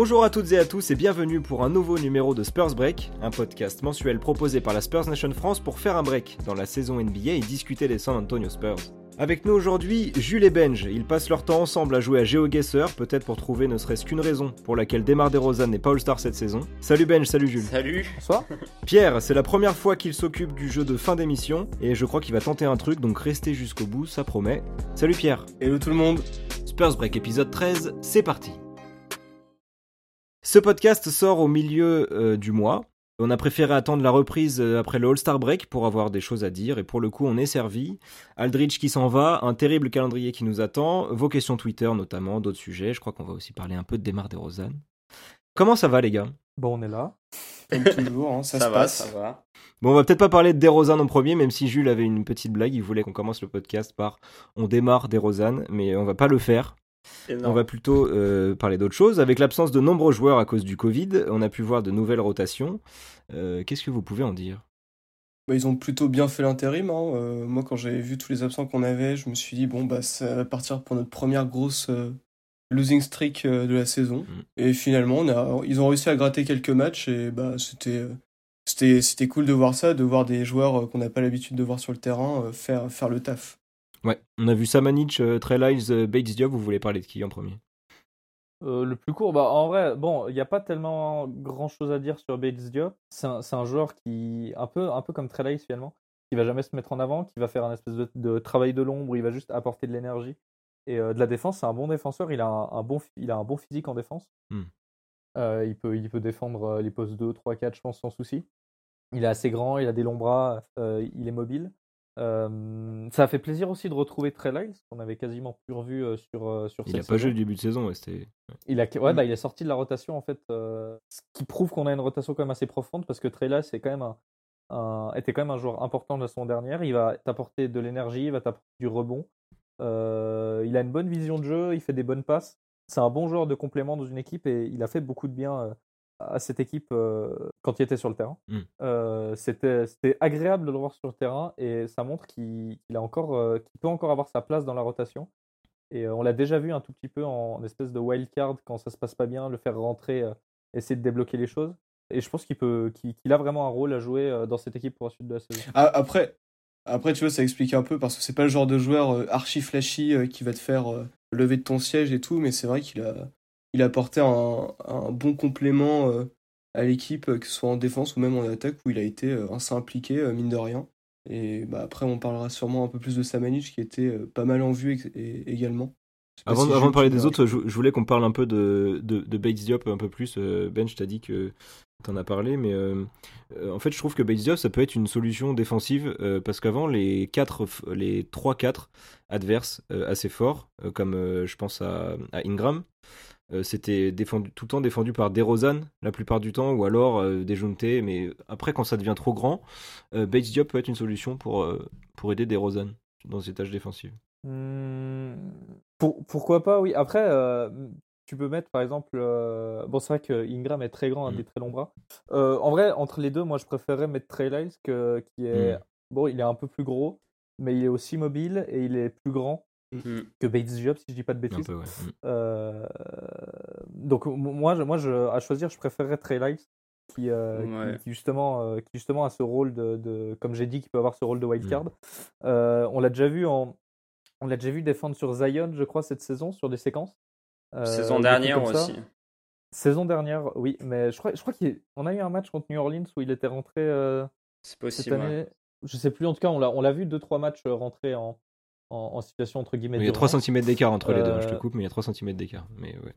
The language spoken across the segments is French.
Bonjour à toutes et à tous et bienvenue pour un nouveau numéro de Spurs Break, un podcast mensuel proposé par la Spurs Nation France pour faire un break dans la saison NBA et discuter des San Antonio Spurs. Avec nous aujourd'hui, Jules et Benj. Ils passent leur temps ensemble à jouer à GeoGuessr, peut-être pour trouver ne serait-ce qu'une raison pour laquelle Demar DeRozan n'est pas All-Star cette saison. Salut Benj, salut Jules. Salut. Bonsoir. Pierre, c'est la première fois qu'il s'occupe du jeu de fin d'émission et je crois qu'il va tenter un truc, donc restez jusqu'au bout, ça promet. Salut Pierre. Hello tout le monde. Spurs Break épisode 13, c'est parti. Ce podcast sort au milieu euh, du mois. On a préféré attendre la reprise euh, après le All-Star Break pour avoir des choses à dire et pour le coup on est servi. Aldridge qui s'en va, un terrible calendrier qui nous attend, vos questions Twitter notamment, d'autres sujets. Je crois qu'on va aussi parler un peu de Démarre des Rosanne. Comment ça va les gars? Bon, on est là. Comme toujours, hein, ça, Ça se va, passe. ça va. Bon, on va peut-être pas parler de DeRozan en premier, même si Jules avait une petite blague. Il voulait qu'on commence le podcast par on démarre DeRozan, mais on va pas le faire. On va plutôt euh, parler d'autre chose. Avec l'absence de nombreux joueurs à cause du Covid, on a pu voir de nouvelles rotations. Euh, Qu'est-ce que vous pouvez en dire? Bah, ils ont plutôt bien fait l'intérim. hein. Euh, moi, quand j'avais vu tous les absents qu'on avait, je me suis dit, bon, bah, ça va partir pour notre première grosse euh, losing streak euh, de la saison. Mm. Et finalement, on a, ils ont réussi à gratter quelques matchs et bah, c'était, euh, c'était, cool de voir ça, de voir des joueurs euh, qu'on n'a pas l'habitude de voir sur le terrain euh, faire, faire le taf. Ouais, on a vu Samanic, euh, Trey Lyles, euh, Bates Diop. Vous voulez parler de qui en premier? Euh, le plus court, bah en vrai, bon, il n'y a pas tellement grand chose à dire sur Bates Diop. C'est un, c'est un joueur qui, un peu, un peu comme Trey Lyles, finalement, qui va jamais se mettre en avant, qui va faire un espèce de, de travail de l'ombre, il va juste apporter de l'énergie. Et euh, de la défense, c'est un bon défenseur, il a un, un bon, il a un bon physique en défense. Hmm. Euh, il, peut, il peut défendre les postes 2, 3, 4, je pense, sans souci. Il est assez grand, il a des longs bras, il est mobile. Euh, ça a fait plaisir aussi de retrouver Trey Lyles, qu'on avait quasiment plus revu euh, sur, euh, sur Il cette a pas joué le début de saison, ouais, c'était. Il, a, ouais, Mm. bah, il est sorti de la rotation en fait, euh, ce qui prouve qu'on a une rotation quand même assez profonde parce que Trey Lyles est quand même un, un- était quand même un joueur important de la saison dernière. Il va t'apporter de l'énergie, il va t'apporter du rebond. Euh, il a une bonne vision de jeu, il fait des bonnes passes. C'est un bon joueur de complément dans une équipe et il a fait beaucoup de bien euh, à cette équipe euh, quand il était sur le terrain. Mm. Euh, C'était c'était agréable de le voir sur le terrain et ça montre qu'il qu'il a encore, euh, qu'il peut encore avoir sa place dans la rotation. Et on l'a déjà vu un tout petit peu en, en espèce de wild card quand ça se passe pas bien, le faire rentrer, essayer de débloquer les choses. Et je pense qu'il peut, qu'il qu'il a vraiment un rôle à jouer dans cette équipe pour la suite de la saison. Ah, après, après, tu vois, ça explique un peu parce que c'est pas le genre de joueur archi flashy qui va te faire lever de ton siège et tout, mais c'est vrai qu'il a, il a apporté un, un bon complément euh, à l'équipe, euh, que ce soit en défense ou même en attaque, où il a été assez impliqué, euh, mine de rien. Et bah, après, on parlera sûrement un peu plus de Samanic qui était pas mal en vue et- également. Avant, si avant Jules, de parler des autres, je, je voulais qu'on parle un peu de, de, de Bates Diop un peu plus. Ben, je t'ai dit que t'en as parlé, mais euh, en fait, je trouve que Bates Diop, ça peut être une solution défensive euh, parce qu'avant, les, quatre, les 3-4 adverses euh, assez forts, comme je pense à, à Ingram, euh, c'était défendu, tout le temps défendu par DeRozan la plupart du temps, ou alors euh, mais après, quand ça devient trop grand, euh, Bates Diop peut être une solution pour, euh, pour aider DeRozan dans ses tâches défensives. Hmm, pour- pourquoi pas, oui. Après, euh, tu peux mettre par exemple. bon, c'est vrai que Ingram est très grand, a Mm. des très longs bras. En vrai, entre les deux, moi je préférerais mettre Trey Lyles que, qui est. Mm. Bon, il est un peu plus gros, mais il est aussi mobile et il est plus grand Mm. que Bates Diop, si je dis pas de Un bêtises. peu, ouais. Mm. Euh, donc moi, je- moi je, à choisir, je préférerais Trey Lyles qui, euh, qui- Ouais. qui, justement, euh, qui justement a ce rôle de, de- comme j'ai dit, qui peut avoir ce rôle de wildcard. Euh, on l'a déjà vu en, on l'a déjà vu défendre sur Zion, je crois, cette saison, sur des séquences. Euh, Saison dernière aussi. Saison dernière, oui, mais je crois, je crois qu'on a eu un match contre New Orleans où il était rentré euh, C'est cette possible. ouais. année. Je sais plus, en tout cas, on l'a, on l'a vu deux trois matchs rentrer en, en, en situation entre guillemets. Il y a 3 d'urgence. cm d'écart entre les deux, hein, je te Euh, coupe, mais il y a 3 cm d'écart. Mais ouais.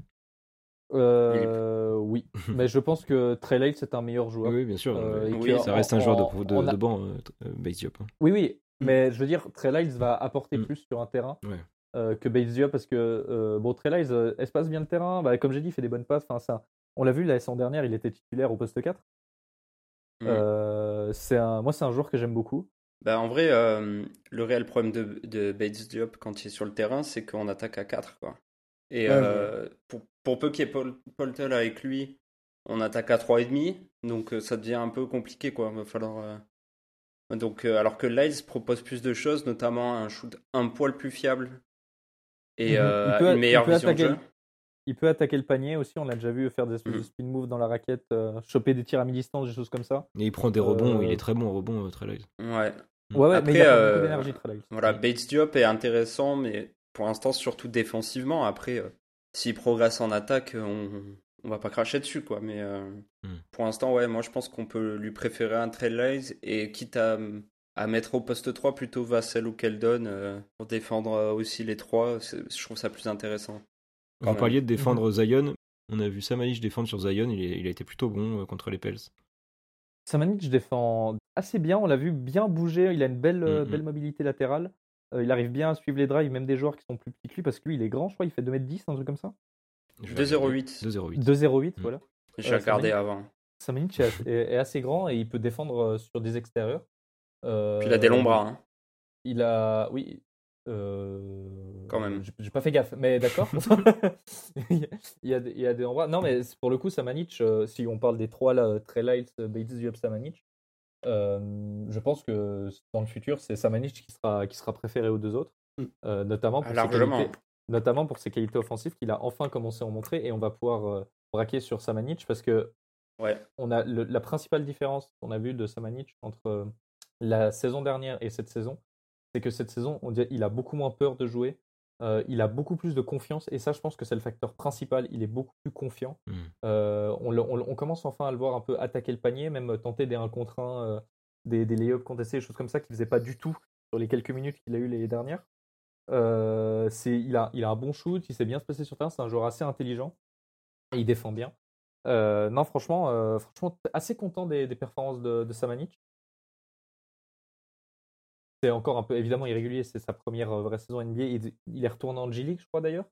Euh, oui, mais je pense que Trey Lyles c'est un meilleur joueur. Oui, bien sûr. Euh, Oui, que ça en- reste un joueur de, de, a- de banc, euh, Bates Diop. hein. Oui, oui, mais je veux dire, Trey Lyles va apporter Mm. plus sur un terrain Ouais. euh, que Bates Diop parce que euh, bon, Trey Lyles euh, espace bien le terrain, bah, comme j'ai dit, il fait des bonnes passes. Enfin, ça, on l'a vu la saison dernière, il était titulaire au poste 4. Mm. Euh, c'est un, moi, c'est un joueur que j'aime beaucoup. Bah, en vrai, euh, le réel problème de, de Bates Diop quand il est sur le terrain, c'est qu'on attaque à 4. Quoi. Et Ouais, euh, pour, pour peu qu'il y ait Paul, Poltel avec lui, on attaque à 3,5. Donc euh, ça devient un peu compliqué. Quoi. Va falloir, euh, Donc, euh, alors que Lyles propose plus de choses, notamment un shoot un poil plus fiable et Mhm. euh, peut- une meilleure vision de jeu. Il peut attaquer le panier aussi. On l'a déjà vu faire des espèces de Mm. spin move dans la raquette, euh, choper des tirs à mi-distance, des choses comme ça. Et il prend des rebonds, Euh, il est très bon au rebond, euh, Trey Lyles. Ouais. Ouais, ouais, Après, mais il a euh, beaucoup d'énergie, Trey Lyles. Voilà, Bates Diop est intéressant, mais pour l'instant, surtout défensivement. Après, euh, s'il progresse en attaque, on, on va pas cracher dessus, quoi. Mais euh, Hmm. pour l'instant, ouais, moi je pense qu'on peut lui préférer un Trey Lyles et quitte à, à mettre au poste 3 plutôt Vassell ou Keldon euh, pour défendre euh, aussi les trois. c'est- Je trouve ça plus intéressant. Vous même. parliez de défendre Mhm. Zion. On a vu Samanich défendre sur Zion, il, est- il a été plutôt bon euh, contre les Pels. Samanic défend assez bien, on l'a vu bien bouger, il a une belle, euh, Mhm. belle mobilité latérale. Euh, il arrive bien à suivre les drives, même des joueurs qui sont plus petits que lui, parce que lui il est grand, je crois, il fait 2m10, un truc comme ça. Je vais 2-0-8. 2-0-8. 2-0-8, Mhm. voilà. J'ai Euh, regardé Samanic- avant. Samanic est, assez- est- est assez grand et il peut défendre euh, sur des extérieurs. Euh, Puis il a des longs bras. hein. Il a. Oui. Euh, Quand même. J'ai pas fait gaffe, mais d'accord. il, y a, des- il y a des endroits. Non, mais pour le coup, Samanic, euh, si on parle des trois là, Trey Lyles, Bates, Diop, Samanic, euh, je pense que dans le futur, c'est Samanic qui sera, qui sera préféré aux deux autres, Mm. euh, notamment, pour Ah, ses qualités, notamment pour ses qualités offensives qu'il a enfin commencé à en montrer et on va pouvoir euh, braquer sur Samanic parce que Ouais. on a le- la principale différence qu'on a vue de Samanic entre euh, la saison dernière et cette saison, c'est que cette saison, on dirait, il a beaucoup moins peur de jouer, euh, il a beaucoup plus de confiance, et ça, je pense que c'est le facteur principal. Il est beaucoup plus confiant. Mm. Euh, on, le- on le- on commence enfin à le voir un peu attaquer le panier, même tenter des 1 contre 1, euh, des, des lay-ups contestés, des choses comme ça qu'il faisait pas du tout sur les quelques minutes qu'il a eu les dernières. Euh, il, a, il a un bon shoot, il sait bien se placer sur terrain, c'est un joueur assez intelligent et il défend bien. Euh, non, franchement, euh, franchement, assez content des, des performances de, de Samanic. C'est encore un peu évidemment irrégulier, c'est sa première euh, vraie saison NBA. Il, il est retourné en G League, je crois d'ailleurs,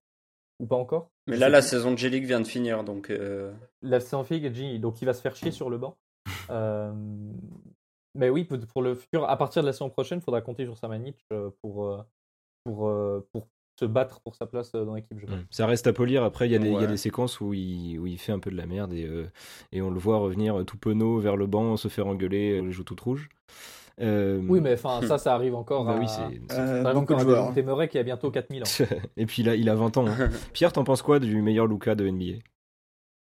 ou pas encore? Mais là, la saison de G-League vient de finir, donc euh, La saison League, G, donc il va se faire chier sur le banc. Euh, mais oui, pour, le futur, à partir de la saison prochaine, il faudra compter sur Samanic pour, pour, pour se battre pour sa place dans l'équipe. Mm. Ça reste à polir. Après, il y, a des- il y a Ouais. des séquences où il, où il fait un peu de la merde et, euh, et on le voit revenir tout penaud vers le banc, se faire engueuler, les joues toutes rouges. Euh, Oui, mais enfin, ça, ça arrive encore bah à. oui, c'est- ça Euh, arrive encore à Murray qui a bientôt 4000 ans. et puis il a, il a 20 ans. hein. Pierre, t'en penses quoi du meilleur Luca de NBA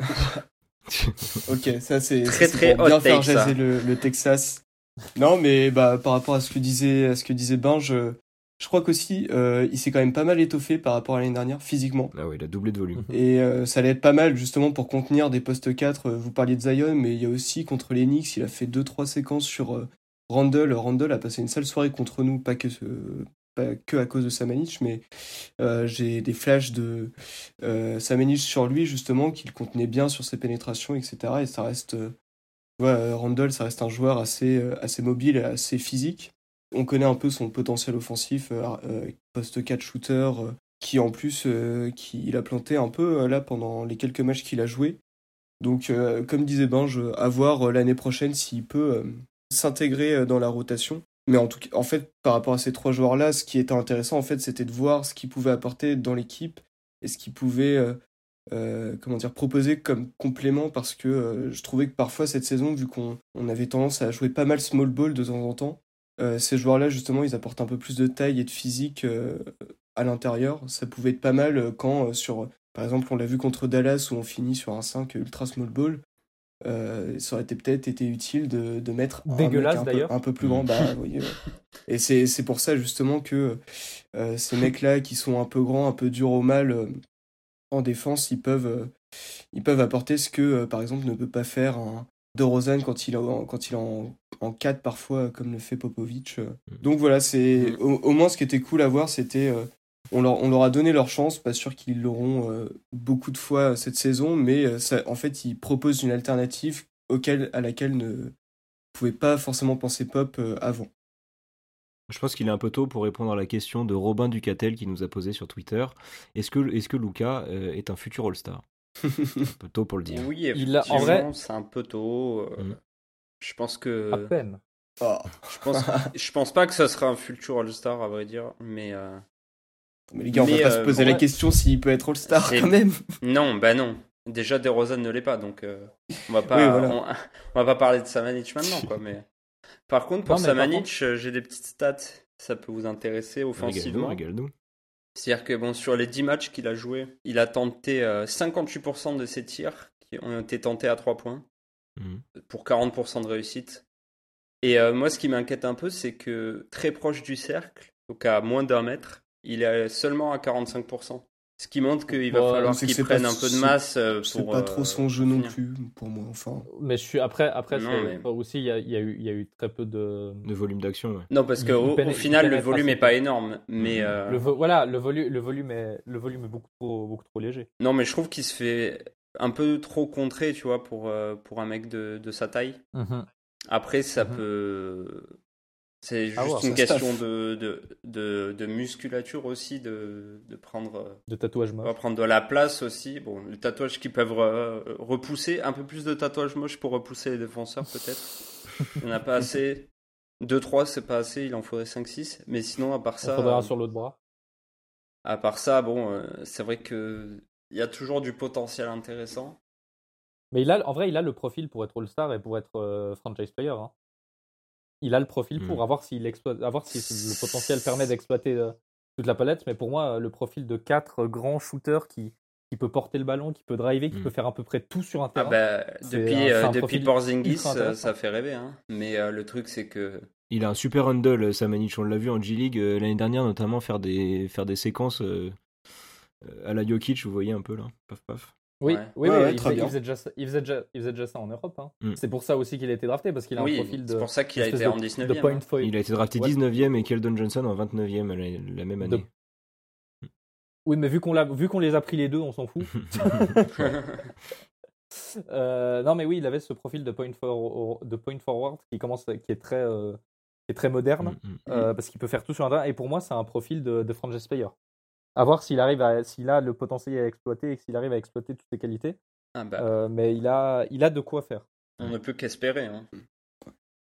Ok, ça c'est Très, ça, très pour bien faire le, le Texas. Non, mais bah par rapport à ce que disait à ce que disait Ben, je, je crois qu'aussi euh, il s'est quand même pas mal étoffé par rapport à l'année dernière physiquement. Ah oui, il a doublé de volume. Et euh, ça allait être pas mal justement pour contenir des postes 4. Euh, Vous parliez de Zion, mais il y a aussi contre les Knicks, il a fait 2-3 séquences sur euh, Randall. Randall a passé une sale soirée contre nous, pas que, pas que à cause de Samanich, mais euh, j'ai des flashs de euh, Samanich sur lui justement, qu'il contenait bien sur ses pénétrations, etc. Et ça reste. euh, euh, Randall, ça reste un joueur assez, assez mobile assez physique. On connaît un peu son potentiel offensif, poste 4 shooter, qui en plus, qui, il a planté un peu là pendant les quelques matchs qu'il a joué. Donc, comme disait euh, à voir l'année prochaine s'il peut s'intégrer euh, dans la rotation. Mais en tout cas, en fait, par rapport à ces trois joueurs-là, ce qui était intéressant, en fait, c'était de voir ce qu'ils pouvaient apporter dans l'équipe et ce qu'ils pouvaient, euh, euh, proposer comme complément. Parce que je trouvais que parfois cette saison, vu qu'on on avait tendance à jouer pas mal small ball de temps en temps, ces joueurs-là, justement, ils apportent un peu plus de taille et de physique à l'intérieur. Ça pouvait être pas mal quand, sur, par exemple, on l'a vu contre Dallas où on finit sur un 5 ultra small ball. Euh, ça aurait été peut-être été utile de, de mettre un mec un peu- d'ailleurs. un peu plus grand. Bah, oui, ouais. Et c'est pour ça justement que euh, ces mecs-là qui sont un peu grands, un peu durs au mal euh, en défense, ils peuvent, ils peuvent apporter ce que, par exemple, ne peut pas faire un De Rosanne quand il est en, quand il est en, en 4 parfois, comme le fait Popovic. euh. Donc voilà, c'est Mm. au, au moins ce qui était cool à voir, c'était on, leur, on leur a donné leur chance, pas sûr qu'ils l'auront euh, beaucoup de fois cette saison, mais euh, ça, en fait, ils proposent une alternative auquel, à laquelle ne pouvait pas forcément penser Pop euh, avant. Je pense qu'il est un peu tôt pour répondre à la question de Robin Ducatel qui nous a posé sur Twitter. Est-ce que, est que Luca euh, est un futur All-Star? Un peu tôt pour le dire. oui, Il a- en vrai- c'est un peu tôt. euh, Mm. Je pense que. À peine. Oh, Je pense, je pense pas que ça sera un futur All-Star, à vrai dire. Mais euh, mais les gars, on Mais, va pas euh, se poser la ouais. question s'il peut être All-Star quand même. non, bah non. Déjà, DeRozan ne l'est pas, donc euh, on va pas, Oui, voilà. on, on va pas parler de Samanic maintenant, quoi. Mais par contre, pour Non, mais par Samanic, euh, j'ai des petites stats. Ça peut vous intéresser offensivement. C'est-à-dire que bon, sur les 10 matchs qu'il a joué, il a tenté euh, 58% de ses tirs qui ont été tentés à 3 points Mhm. pour 40% de réussite. Et euh, moi, ce qui m'inquiète un peu, c'est que très proche du cercle, donc à moins d'un mètre, il est seulement à 45%. Ce qui montre qu'il va Ouais, falloir qu'il prenne pas- un peu de masse euh, C'est pas euh, trop son jeu non plus, pour moi. Enfin, Mais je suis après, après Non, mais- aussi il y a, y a eu, il y a eu très peu de. De volume d'action, ouais. Non, parce qu'au au final, le volume assez est pas énorme. Mais, euh, Le vo- voilà, le volume, le volume est, le volume est beaucoup trop, beaucoup trop léger. non, mais je trouve qu'il se fait un peu trop contrer, tu vois, pour, euh, pour un mec de, de sa taille. Après, ça Mhm. peut. C'est juste Ah ouais, une question de, de, de, de musculature aussi, de, de prendre, euh, De tatouage on moche. prendre de la place aussi. Bon, les tatouages qui peuvent repousser, un peu plus de tatouages moches pour repousser les défenseurs peut-être. Il n'y en a pas assez. 2-3, c'est pas assez, il en faudrait 5-6. Mais sinon, à part ça, faudrait un euh, sur l'autre bras. à part ça, bon, euh, c'est vrai que il y a toujours du potentiel intéressant. Mais il a, en vrai, il a le profil pour être All-Star et pour être euh, franchise player. hein. Il a le profil pour Mm. avoir s'il exploite, avoir si le potentiel permet d'exploiter euh, toute la palette. Mais pour moi, euh, le profil de quatre grands shooters qui, qui peut porter le ballon, qui peut driver, qui Mm. peut faire à peu près tout sur un Ah terrain. bah, depuis, un- c'est euh, un depuis profil Porzingis, euh, ça fait rêver. Hein. Mais euh, le truc, c'est que Il a un super handle, Samanic. On l'a vu en G-League euh, l'année dernière, notamment faire des, faire des séquences euh, euh, à la Jokic, vous voyez un peu là. Paf, paf. Oui, Ouais. oui, Ouais, oui, il, très faisait, bien. il faisait déjà ça, il, faisait déjà, il faisait déjà ça en Europe. hein. Mm. C'est pour ça aussi qu'il a été drafté, parce qu'il a un oui, profil de, c'est pour ça qu'il a été en 19 de e point foil. Il a été drafté Ouais. 19ème et Keldon Johnson en 29ème la, la même De- année. Oui, mais vu qu'on, l'a, vu qu'on les a pris les deux, on s'en fout. Euh, non, mais oui, il avait ce profil de point, for- de point forward qui, commence, qui, est très, euh, qui est très moderne. Mm, mm. euh, parce qu'il peut faire tout sur un terrain. Et pour moi, c'est un profil de, de franchise player. À voir s'il arrive à, s'il a le potentiel à exploiter et s'il arrive à exploiter toutes ses qualités. Ah bah, Euh, mais il a, il a de quoi faire. on ne peut qu'espérer. Hein.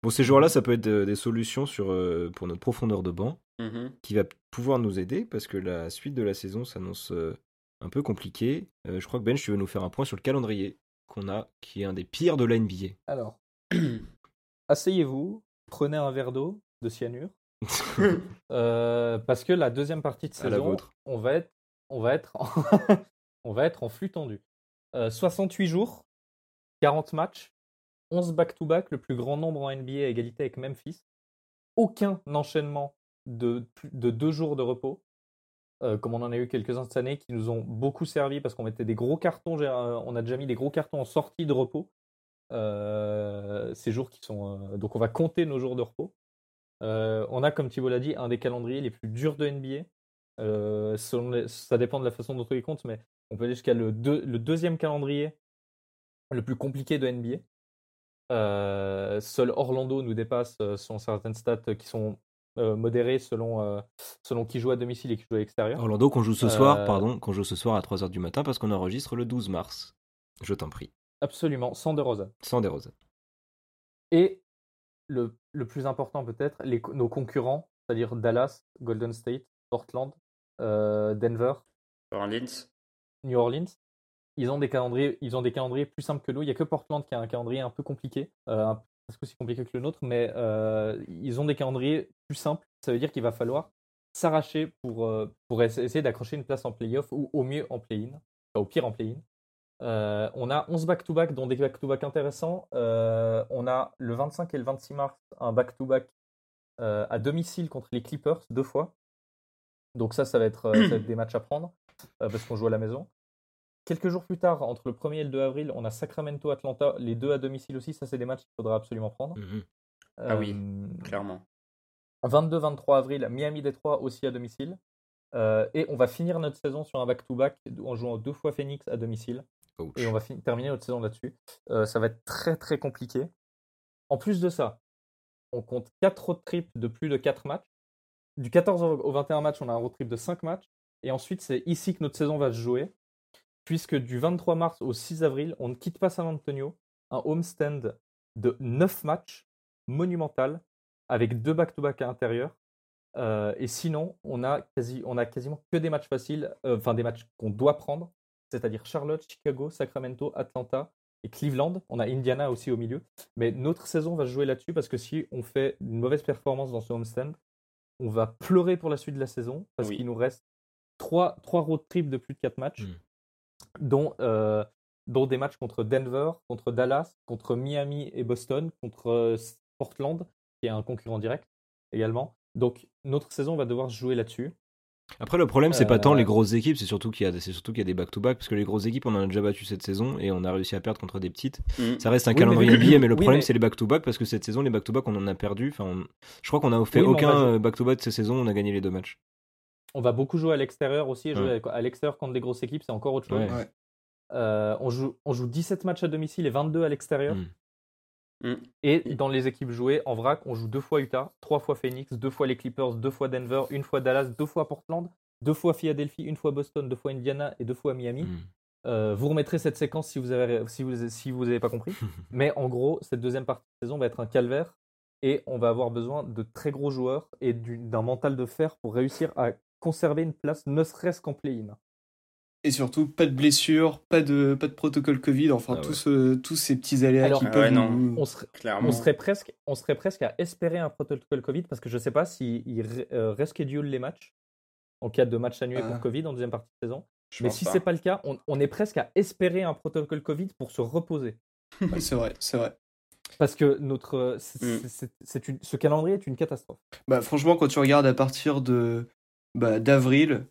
Bon, ces joueurs-là, ça peut être des solutions sur, euh, pour notre profondeur de banc Mhm. qui va pouvoir nous aider parce que la suite de la saison s'annonce euh, un peu compliquée. Euh, je crois que Ben, tu veux nous faire un point sur le calendrier qu'on a, qui est un des pires de la NBA. Alors, asseyez-vous, prenez un verre d'eau de cyanure. Euh, parce que la deuxième partie de saison, on va être, on va être, en, on va être en flux tendu. Euh, 68 jours, 40 matchs, 11 back-to-back, le plus grand nombre en NBA à égalité avec Memphis. Aucun enchaînement de, de deux jours de repos, euh, comme on en a eu quelques-uns cette année, qui nous ont beaucoup servi parce qu'on mettait des gros cartons. euh, on a déjà mis des gros cartons en sortie de repos. Euh, ces jours qui sont. euh, donc on va compter nos jours de repos. Euh, on a, comme Thibault l'a dit, un des calendriers les plus durs de NBA. Euh, selon les- ça dépend de la façon dont on les compte, mais on peut aller jusqu'à le, deux- le deuxième calendrier le plus compliqué de NBA. Euh, seul Orlando nous dépasse selon certaines stats qui sont modérées selon, selon qui joue à domicile et qui joue à l'extérieur. Orlando, qu'on joue ce soir, pardon, qu'on joue ce soir à 3h du matin parce qu'on enregistre le 12 mars. Je t'en prie. Absolument, sans De Rosa. Sans des roses. Et le, le plus important peut-être, nos concurrents, c'est-à-dire Dallas, Golden State, Portland, euh, Denver, Orleans. New Orleans, ils ont des calendriers, ils ont des calendriers plus simples que nous. Il n'y a que Portland qui a un calendrier un peu compliqué, euh, presque aussi compliqué que le nôtre, mais euh, ils ont des calendriers plus simples. Ça veut dire qu'il va falloir s'arracher pour, euh, pour essayer d'accrocher une place en playoff ou au mieux en play-in, enfin, au pire en play-in. Euh, on a 11 back-to-back, dont des back-to-back intéressants. Euh, on a le 25 et le 26 mars un back-to-back euh, à domicile contre les Clippers deux fois. Donc ça, ça va être, ça va être des matchs à prendre parce qu'on joue à la maison. Quelques jours plus tard, entre le 1er et le 2 avril, on a Sacramento, Atlanta, les deux à domicile aussi. Ça, c'est des matchs qu'il faudra absolument prendre. Mhm. Ah oui. Clairement. 22-23 avril, Miami-Détroit aussi à domicile. Et on va finir notre saison sur un back-to-back en jouant deux fois Phoenix à domicile. Et on va terminer notre saison là-dessus. Euh, ça va être très très compliqué. En plus de ça, on compte 4 road trips de plus de 4 matchs. Du 14 au au 21 matchs, on a un road trip de 5 matchs. Et ensuite, c'est ici que notre saison va se jouer. Puisque du 23 mars au 6 avril, on ne quitte pas San Antonio. Un homestand de 9 matchs monumental avec deux back-to-back à l'intérieur. Euh, et sinon, on a, quasi, on a quasiment que des matchs faciles, euh, enfin des matchs qu'on doit prendre, c'est-à-dire Charlotte, Chicago, Sacramento, Atlanta et Cleveland. On a Indiana aussi au milieu. Mais notre saison va se jouer là-dessus parce que si on fait une mauvaise performance dans ce homestand, on va pleurer pour la suite de la saison parce Oui. qu'il nous reste trois, trois road trips de plus de 4 matchs, Mm. dont, euh, dont des matchs contre Denver, contre Dallas, contre Miami et Boston, contre euh, Portland, qui est un concurrent direct également. Donc notre saison va devoir se jouer là-dessus. Après, le problème, c'est pas tant Euh, les grosses équipes, c'est surtout qu'il y a, c'est surtout qu'il y a des back-to-back, parce que les grosses équipes, on en a déjà battu cette saison et on a réussi à perdre contre des petites. Mm. Ça reste un Oui, calendrier mais- NBA, mais le oui, problème, mais- c'est les back-to-back, parce que cette saison, les back-to-back, on en a perdu. Enfin, on- je crois qu'on a fait Oui, aucun euh, back-to-back de cette saison, on a gagné les deux matchs. On va beaucoup jouer à l'extérieur aussi. et Jouer Ouais. à l'extérieur contre des grosses équipes, c'est encore autre chose. Ouais. Ouais. Euh, on, joue, on joue 17 matchs à domicile et 22 à l'extérieur. Mm. Mm. Et dans les équipes jouées, en vrac, on joue deux fois Utah, trois fois Phoenix, deux fois les Clippers, deux fois Denver, une fois Dallas, deux fois Portland, deux fois Philadelphie, une fois Boston, deux fois Indiana et deux fois Miami. Mm. Euh, vous remettrez cette séquence si vous avez si vous si vous avez pas compris. Mais en gros, cette deuxième partie de saison va être un calvaire et on va avoir besoin de très gros joueurs et du- d'un mental de fer pour réussir à conserver une place, ne serait-ce qu'en play-in. Et surtout, pas de blessures, pas de, pas de protocole Covid, enfin, Ah ouais. tous, ce- tous ces petits aléas Alors- qui Ah peuvent ouais, non. nous- On serait, on serait presque on serait presque à espérer un protocole Covid parce que je sais pas s'ils si euh, reschedule les matchs en cas de match annulé Ah. pour Covid en deuxième partie de saison. Je Mais si c'est pas le cas, on, on est presque à espérer un protocole Covid pour se reposer. Ouais, c'est vrai, c'est vrai. Parce que notre, Mm. c'est- c'est- c'est une- ce calendrier est une catastrophe. Bah, franchement, quand tu regardes à partir de bah, d'avril,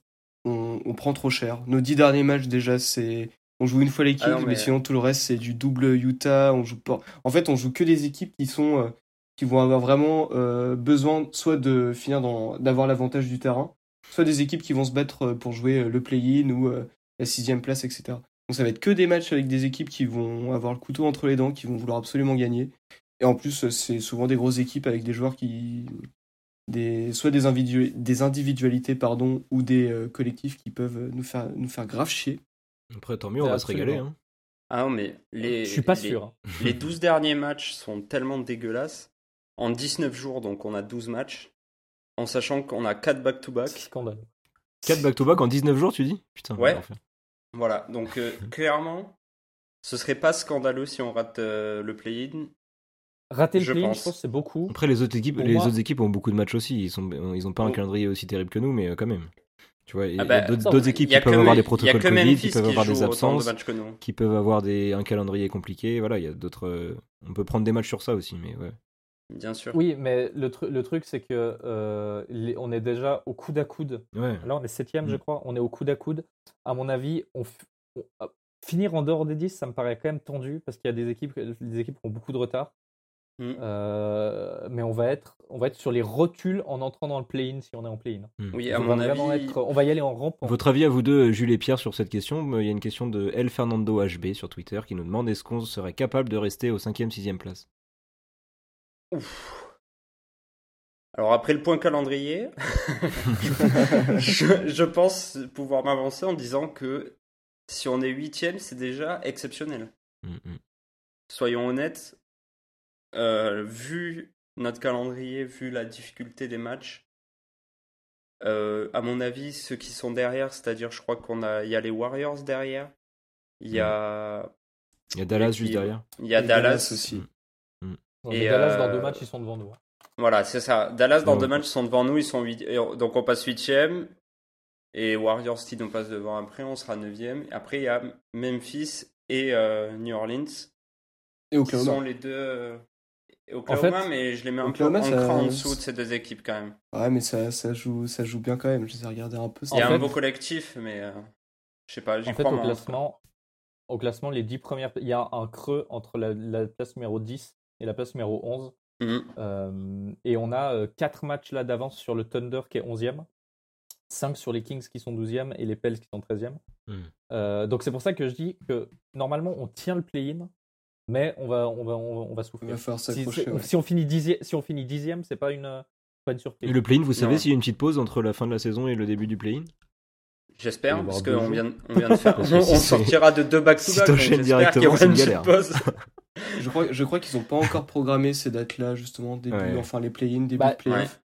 on, on prend trop cher. Nos dix derniers matchs, déjà, c'est. On joue une fois les Kings, Ah mais... mais- sinon tout le reste, c'est du double Utah. On joue pas... En fait, on joue que des équipes qui sont. euh, qui vont avoir vraiment euh, besoin soit de finir dans. d'avoir l'avantage du terrain, soit des équipes qui vont se battre euh, pour jouer le play-in ou euh, la sixième place, etc. Donc ça va être que des matchs avec des équipes qui vont avoir le couteau entre les dents, qui vont vouloir absolument gagner. Et en plus, c'est souvent des grosses équipes avec des joueurs qui. Des, soit des, individu- des individualités pardon, ou des euh, collectifs qui peuvent nous faire, nous faire grave chier. Après, tant mieux, on va se régaler. hein. Ah non, mais les. je suis pas les- sûr. hein. Les 12 derniers matchs sont tellement dégueulasses. En 19 jours, donc on a 12 matchs. En sachant qu'on a 4 back-to-back. Scandale. 4 back-to-back en 19 jours, tu dis? Putain, Ouais. Voilà, donc euh, clairement, ce serait pas scandaleux si on rate euh, le play-in. Rater le play-in, pense. je pense que c'est beaucoup. Après, les autres équipes, Pour les moi- autres équipes ont beaucoup de matchs aussi. Ils sont, ils ont pas un calendrier aussi terrible que nous, mais euh, quand même. Tu vois, il y a Ah bah, d'autres équipes qui peuvent que avoir des protocoles Covid, qui peuvent avoir des absences, qui peuvent avoir des, un calendrier compliqué. Voilà, il y a d'autres. euh, on peut prendre des matchs sur ça aussi, mais ouais. Bien sûr. Oui, mais le, tru- le truc, c'est que euh, les- on est déjà au coude à coude. Ouais. Là, on est septième, je Mm. crois. On est au coude à coude. À mon avis, on, finir en dehors des 10, ça me paraît quand même tendu parce qu'il y a des équipes, des équipes qui ont beaucoup de retard. Mm. Euh, mais on va, être, on va être sur les rotules en entrant dans le play-in si on est en play-in. Oui, on, à va mon avis. être- on va y aller en rampant. Votre avis à vous deux, Jules et Pierre, sur cette question Il y a une question de El Fernando HB sur Twitter qui nous demande est-ce qu'on serait capable de rester au 5e, 6e place? Ouf. Alors après le point calendrier, je, je pense pouvoir m'avancer en disant que si on est huitième, c'est déjà exceptionnel. Mm, mm. Soyons honnêtes, euh, vu notre calendrier, vu la difficulté des matchs, euh, à mon avis, ceux qui sont derrière, c'est-à-dire, je crois qu'on a, il y a les Warriors derrière, il y a, Il y a Dallas Et juste qui- derrière. il y a Et Dallas, aussi. Ouais, et, mais Dallas, dans euh, deux matchs, ils sont devant nous. hein. Voilà, c'est ça. Dallas, dans Ouais. deux matchs, sont devant nous, ils sont huit... et on- Donc on passe huitième. Et Warriors, si nous passe devant après, on sera neuvième. Après, il y a Memphis et euh, New Orleans. Et Qui Oklahoma. sont les deux. Euh, Oklahoma, fait, mais je les mets un Oklahoma, peu en ça- cran en dessous de ces deux équipes quand même. Ouais, mais ça, ça, joue, ça joue bien quand même. Je les ai regardés un peu. ça Il y a En un fait- beau collectif, mais euh, je sais pas, j'y En fait, crois au classement, au classement, les 10 premières, il y a un creux entre la, la place numéro 10 et la place numéro 11. Mhm. Euh, et on a 4 matchs là d'avance sur le Thunder qui est 11e, 5 sur les Kings qui sont 12e et les Pels qui sont 13e. Hmm. Euh, donc c'est pour ça que je dis que normalement on tient le play-in, mais on va, on va, on va, on va Il souffrir. va falloir Si, s'accrocher. ouais. si on finit dixième, si on finit dixième, c'est pas une, euh, pas une surprise. Et le play-in, vous savez s'il y a une petite pause entre la fin de la saison et le début du play-in? J'espère, parce qu'on vient, on vient de faire. On, sortira de deux back-to-back. si directement, c'est une galère. pause. Je crois, je crois qu'ils n'ont pas encore programmé ces dates-là, justement, début, Ouais. enfin les play-in, début Bah, de play-off.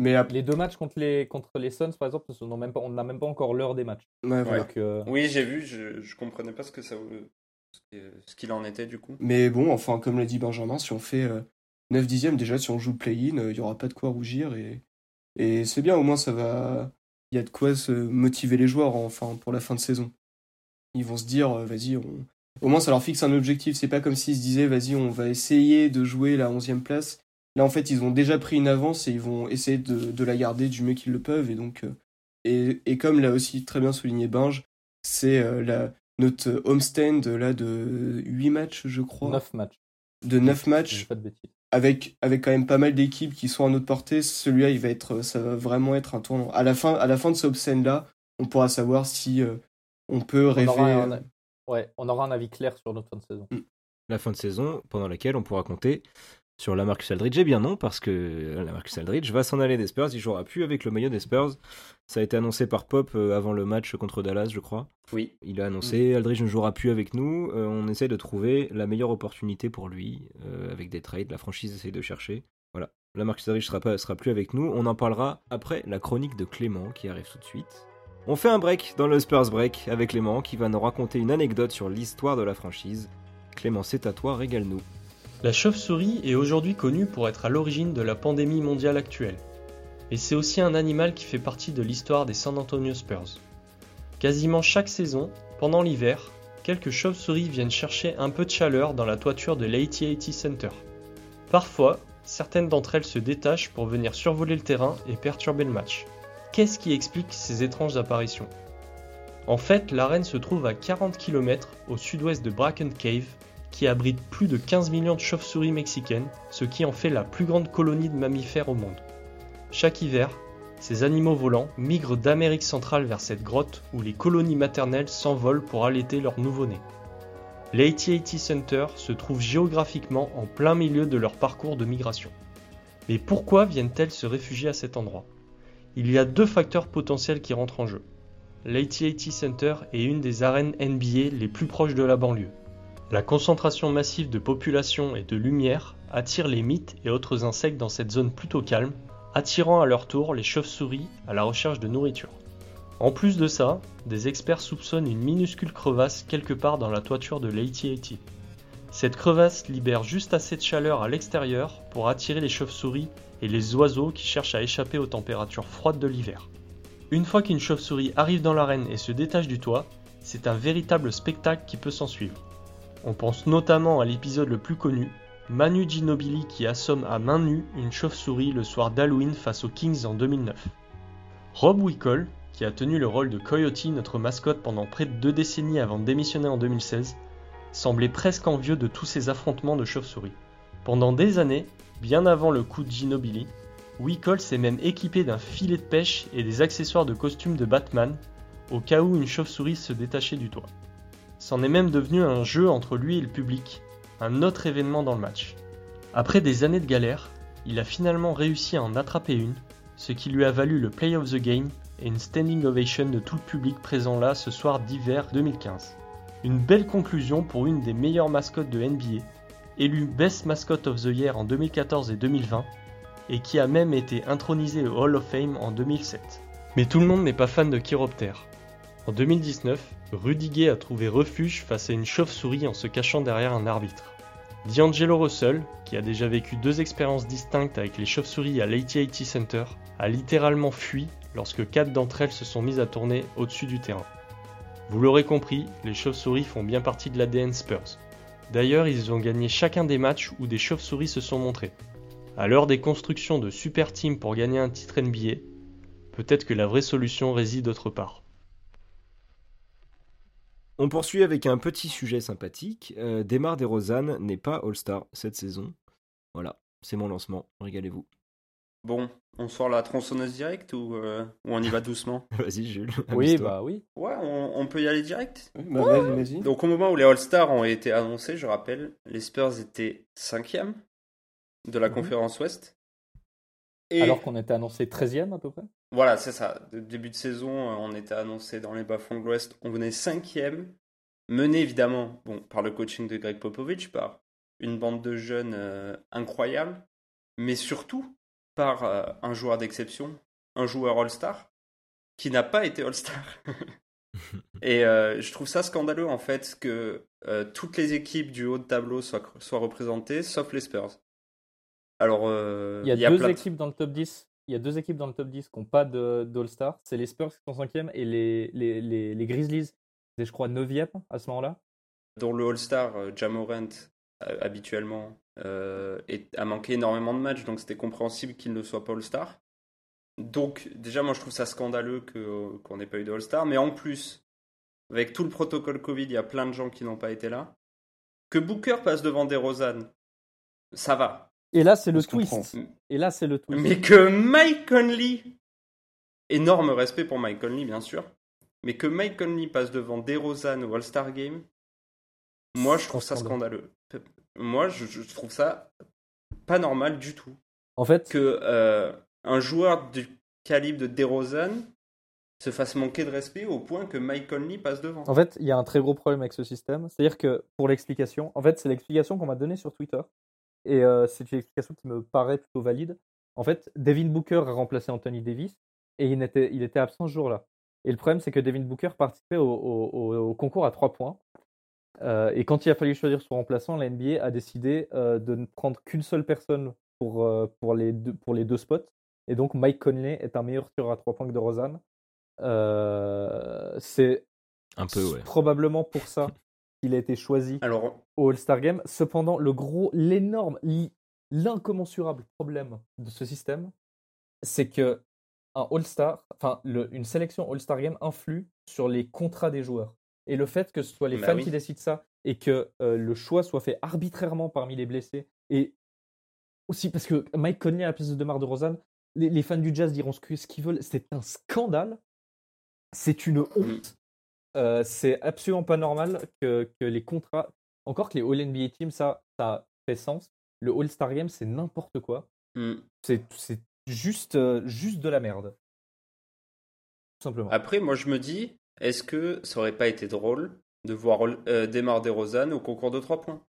Mais Les deux matchs contre les, contre les Suns, par exemple, on n'a même, pas- on n'a même pas encore l'heure des matchs. ouais, voilà. Donc, euh, Oui, j'ai vu, je, je comprenais pas ce que ça, ce que- ce qu'il en était du coup. Mais bon, enfin, comme l'a dit Benjamin, si on fait euh, 9 dixièmes, déjà, si on joue play-in, euh, il y n'y aura pas de quoi rougir. Et, et c'est bien, au moins, ça va, il y a de quoi se motiver les joueurs enfin pour la fin de saison. Ils vont se dire, vas-y, au moins ça leur fixe un objectif. C'est pas comme s'ils se disaient, vas-y, on va essayer de jouer la 11e place. Là, en fait, ils ont déjà pris une avance et ils vont essayer de, de la garder du mieux qu'ils le peuvent. Et donc, et, et, comme l'a aussi très bien souligné Binge, c'est la, notre homestand là de 8 matchs, je crois. 9 matchs. De 9 matchs. Pas de bêtises avec, avec quand même pas mal d'équipes qui sont à notre portée, celui-là, il va être, ça va vraiment être un tournant. À la fin, à la fin de ce scène-là, on pourra savoir si euh, on peut rêver. On aura, un, euh, ouais, on aura un avis clair sur notre fin de saison. Mm. La fin de saison pendant laquelle on pourra compter sur la Marcus Aldridge. Eh bien non, parce que euh, la Marcus Aldridge va s'en aller des Spurs. Il jouera plus avec le maillot des Spurs. Ça a été annoncé par Pop euh, avant le match contre Dallas, je crois. Oui. Il a annoncé mm. Aldridge ne jouera plus avec nous. Euh, on essaie de trouver la meilleure opportunité pour lui avec des trades. La franchise essaie de chercher. Voilà. La Marcus Aldridge sera pas sera plus avec nous. On en parlera après la chronique de Clément qui arrive tout de suite. On fait un break dans le Spurs Break avec Clément qui va nous raconter une anecdote sur l'histoire de la franchise. Clément, c'est à toi, régale-nous. La chauve-souris est aujourd'hui connue pour être à l'origine de la pandémie mondiale actuelle. Et c'est aussi un animal qui fait partie de l'histoire des San Antonio Spurs. Quasiment chaque saison, pendant l'hiver, quelques chauves-souris viennent chercher un peu de chaleur dans la toiture de l'AT&T Center. Parfois, certaines d'entre elles se détachent pour venir survoler le terrain et perturber le match. Qu'est-ce qui explique ces étranges apparitions? En fait, l'arène se trouve à 40 km au sud-ouest de Bracken Cave, qui abrite plus de 15 millions de chauves-souris mexicaines, ce qui en fait la plus grande colonie de mammifères au monde. Chaque hiver, ces animaux volants migrent d'Amérique centrale vers cette grotte où les colonies maternelles s'envolent pour allaiter leurs nouveau-nés. L'AT&T Center se trouve géographiquement en plein milieu de leur parcours de migration. Mais pourquoi viennent-elles se réfugier à cet endroit? Il y a deux facteurs potentiels qui rentrent en jeu. L'AT&T Center est une des arènes NBA les plus proches de la banlieue. La concentration massive de population et de lumière attire les mythes et autres insectes dans cette zone plutôt calme, attirant à leur tour les chauves-souris à la recherche de nourriture. En plus de ça, des experts soupçonnent une minuscule crevasse quelque part dans la toiture de l'AT-AT. Cette crevasse libère juste assez de chaleur à l'extérieur pour attirer les chauves-souris et les oiseaux qui cherchent à échapper aux températures froides de l'hiver. Une fois qu'une chauve-souris arrive dans l'arène et se détache du toit, c'est un véritable spectacle qui peut s'en suivre. On pense notamment à l'épisode le plus connu, Manu Ginobili qui assomme à main nue une chauve-souris le soir d'Halloween face aux Kings en 2009. Rob Wickle, qui a tenu le rôle de Coyote, notre mascotte pendant près de deux décennies avant de démissionner en 2016, semblait presque envieux de tous ces affrontements de chauves-souris. Pendant des années, bien avant le coup de Ginobili, Wickle s'est même équipé d'un filet de pêche et des accessoires de costume de Batman, au cas où une chauve-souris se détachait du toit. C'en est même devenu un jeu entre lui et le public, un autre événement dans le match. Après des années de galère, il a finalement réussi à en attraper une, ce qui lui a valu le Play of the Game et une standing ovation de tout le public présent là ce soir d'hiver 2015. Une belle conclusion pour une des meilleures mascottes de NBA, élue Best Mascot of the Year en 2014 et 2020, et qui a même été intronisée au Hall of Fame en 2007. Mais tout le monde n'est pas fan de Chiroptère. En 2019, Rudiger a trouvé refuge face à une chauve-souris en se cachant derrière un arbitre. D'Angelo Russell, qui a déjà vécu deux expériences distinctes avec les chauves-souris à l'AT&T Center, a littéralement fui lorsque quatre d'entre elles se sont mises à tourner au-dessus du terrain. Vous l'aurez compris, les chauves-souris font bien partie de l'ADN Spurs. D'ailleurs, ils ont gagné chacun des matchs où des chauves-souris se sont montrés. À l'heure des constructions de super teams pour gagner un titre NBA, peut-être que la vraie solution réside autre part. On poursuit avec un petit sujet sympathique. Euh, Demar DeRozan n'est pas All-Star cette saison. Voilà, c'est mon lancement. Régalez-vous. Bon, on sort la tronçonneuse directe ou, euh, on y va doucement? Vas-y, Jules. Oui, bah oui. Ouais, on, peut y aller direct? Bah, vas-y, vas-y. Donc, au moment où les All-Stars ont été annoncés, je rappelle, les Spurs étaient cinquième de la mhm. conférence Ouest. Alors qu'on était annoncé 13e à peu près? Voilà, c'est ça. De début de saison, euh, on était annoncé dans les bas-fonds de l'Ouest. On venait cinquième, mené évidemment bon, par le coaching de Greg Popovich, par une bande de jeunes euh, incroyables, mais surtout par euh, un joueur d'exception, un joueur All-Star, qui n'a pas été All-Star. Et je trouve ça scandaleux en fait que toutes les équipes du haut de tableau soient, soient représentées, sauf les Spurs. Alors, il y a, deux équipes dans le top 10 il y a deux équipes dans le top 10 qui n'ont pas d'All-Star. C'est les Spurs qui sont 5e et les, les, les, les Grizzlies, c'est je crois 9e à ce moment-là. Dans le All-Star, euh, Jamorant, euh, habituellement, euh, a manqué énormément de matchs, donc c'était compréhensible qu'il ne soit pas All-Star. Donc, déjà, moi, je trouve ça scandaleux qu'on n'ait pas eu de All-Star. Mais en plus, avec tout le protocole Covid, il y a plein de gens qui n'ont pas été là. Que Booker passe devant DeRozan, ça va. Et là, c'est le twist. Et là, c'est le twist. Mais que Mike Conley, énorme respect pour Mike Conley, bien sûr, mais que Mike Conley passe devant DeRozan au All-Star Game, moi, je trouve ça scandaleux. Moi, je, trouve ça pas normal du tout. En fait, que euh, un joueur du calibre de DeRozan se fasse manquer de respect au point que Mike Conley passe devant. En fait, il y a un très gros problème avec ce système. C'est-à-dire que pour l'explication, en fait, c'est l'explication qu'on m'a donnée sur Twitter. Et euh, c'est une explication qui me paraît plutôt valide. En fait, Devin Booker a remplacé Anthony Davis et il était, il était absent ce jour-là. Et le problème, c'est que Devin Booker participait au, concours à 3 points. Euh, et quand il a fallu choisir son remplaçant, la NBA a décidé euh, de ne prendre qu'une seule personne pour, pour, les deux, pour les deux spots. Et donc, Mike Conley est un meilleur tireur à 3 points que de Rosanne. c'est un peu, probablement pour ça qu'il a été choisi au All-Star Game. Cependant, le gros, l'énorme, l'incommensurable problème de ce système, c'est que un All-Star, enfin une sélection All-Star Game influe sur les contrats des joueurs. Et le fait que ce soit les bah fans qui décident ça et que euh, le choix soit fait arbitrairement parmi les blessés et aussi parce que Mike Conley à la place de Demar de Rosanne, les, fans du jazz diront ce qu'ils veulent, c'est un scandale, c'est une honte. Euh, c'est absolument pas normal que, que, les contrats, encore que les All NBA Teams, ça, ça fait sens. Le All Star Game, c'est n'importe quoi. Mmh. C'est juste, juste de la merde. Tout simplement. Après, moi, je me dis, est-ce que ça aurait pas été drôle de voir euh, Desmar DeRozan au concours de 3 points?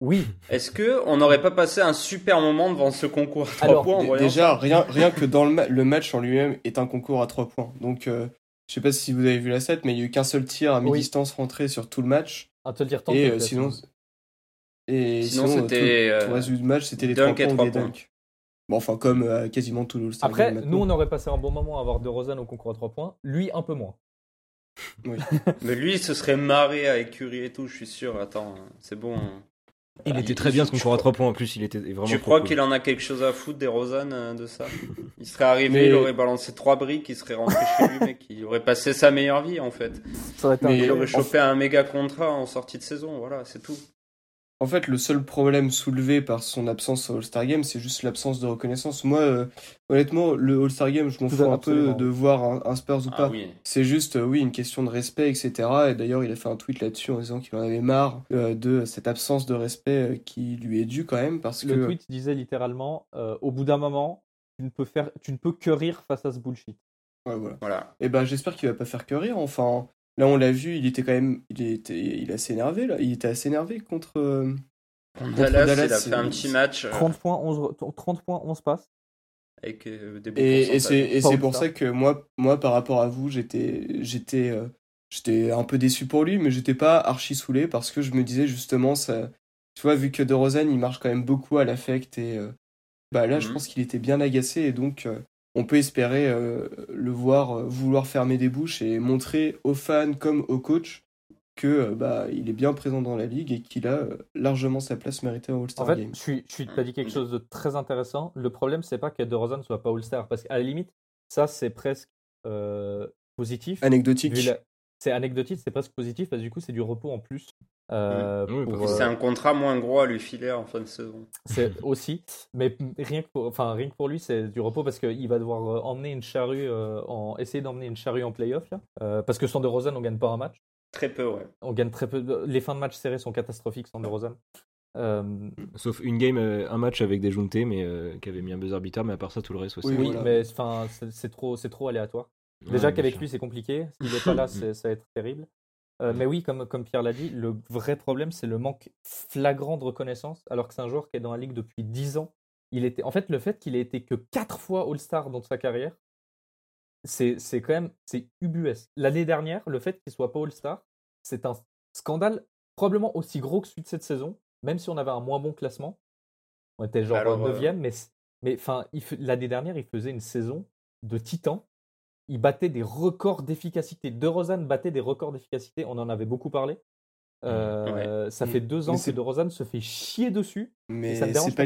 Oui. Est-ce que on n'aurait pas passé un super moment devant ce concours à 3 points Déjà, rien, rien que dans le, le match en lui-même est un concours à 3 points. Donc, euh, je sais pas si vous avez vu la set, mais il y a eu qu'un seul tir à mi-distance rentré sur tout le match. Un seul tir Et euh, sinon, et sinon, c'était tout, le reste du match, c'était les 3 points ou les dunks. Bon, enfin, comme quasiment tout le Après, Après, nous, on aurait passé un bon moment à avoir De Rosanne au concours à 3 points. Lui, un peu moins. Oui. mais lui, il se serait marré avec Curie et tout, je suis sûr. Attends, c'est bon. Il était très bien ce concours à 3 points en plus, il était vraiment. Tu crois qu'il en a quelque chose à foutre des Rosanne euh, de ça? Il serait arrivé, il aurait balancé 3 briques, il serait rentré chez lui, mec, il aurait passé sa meilleure vie en fait. mais il aurait chopé un méga contrat en sortie de saison, voilà, c'est tout. En fait, le seul problème soulevé par son absence au All-Star Game, c'est juste l'absence de reconnaissance. Moi, euh, honnêtement, le All-Star Game, je m'en fous un peu de voir un, Spurs ou ah pas. C'est juste, euh, oui, une question de respect, etc. Et d'ailleurs, il a fait un tweet là-dessus en disant qu'il en avait marre euh, de cette absence de respect qui lui est due quand même. Parce le que... tweet disait littéralement, au bout d'un moment, tu ne, peux faire, tu ne peux que rire face à ce bullshit. Ouais, voilà. voilà. Et ben, j'espère qu'il va pas faire que rire. Enfin, Là, on l'a vu, il était quand même, il était, il est assez énervé là. Il était assez énervé contre. Euh, Dallas, il a fait un petit match. 30 euh, points, 11, 30 points, 11 passes. Avec euh, et, et c'est pour ça que moi, moi, par rapport à vous, j'étais, j'étais, j'étais un peu déçu pour lui, mais j'étais pas archi saoulé parce que je me disais justement ça. Tu vois, vu que De Rosanne, il marche quand même beaucoup à l'affect et bah là, je mhm. pense qu'il était bien agacé et donc on peut espérer euh, le voir euh, vouloir fermer des bouches et montrer aux fans comme aux coachs que euh, bah il est bien présent dans la ligue et qu'il a largement sa place méritée au All-Star en fait, Game. Je suis, as dit quelque chose de très intéressant. Le problème, c'est pas que DeRozan ne soit pas All-Star, parce qu'à la limite, ça c'est presque positif. Anecdotique. C'est anecdotique, c'est presque positif, parce que du coup, c'est du repos en plus euh, c'est un contrat moins gros à lui filer en fin de saison. C'est aussi, mais rien que pour, enfin, rien que pour lui, c'est du repos parce qu'il va devoir euh, emmener une charrue, euh, en, essayer d'emmener une charrue en playoff, là, parce que sans De Rosanne, on gagne pas un match. Très peu, ouais. On gagne très peu. Les fins de match serrés sont catastrophiques sans De Rosanne. Sauf une game, un match avec des Juntés, mais qui avait mis un buzzer beater, mais à part ça, tout le reste aussi. Oui, mais enfin, c'est trop, c'est trop aléatoire. Déjà qu'avec lui, c'est compliqué. S'il n'est pas là, ça va être terrible. Euh, mais oui, comme, comme Pierre l'a dit, le vrai problème, c'est le manque flagrant de reconnaissance, alors que c'est un joueur qui est dans la ligue depuis 10 ans. Il était, en fait, le fait qu'il ait été que 4 fois All-Star dans sa carrière, c'est, c'est quand même c'est ubuesque. L'année dernière, le fait qu'il soit pas All-Star, c'est un scandale probablement aussi gros que celui de cette saison, même si on avait un moins bon classement. On était genre 9 e mais Mais fe- l'année dernière, il faisait une saison de titan. Il battait des records d'efficacité. De Rosanne battait des records d'efficacité. On en avait beaucoup parlé. Euh, Ça fait deux ans Mais que De Rosanne se fait chier dessus. Mais c'est pas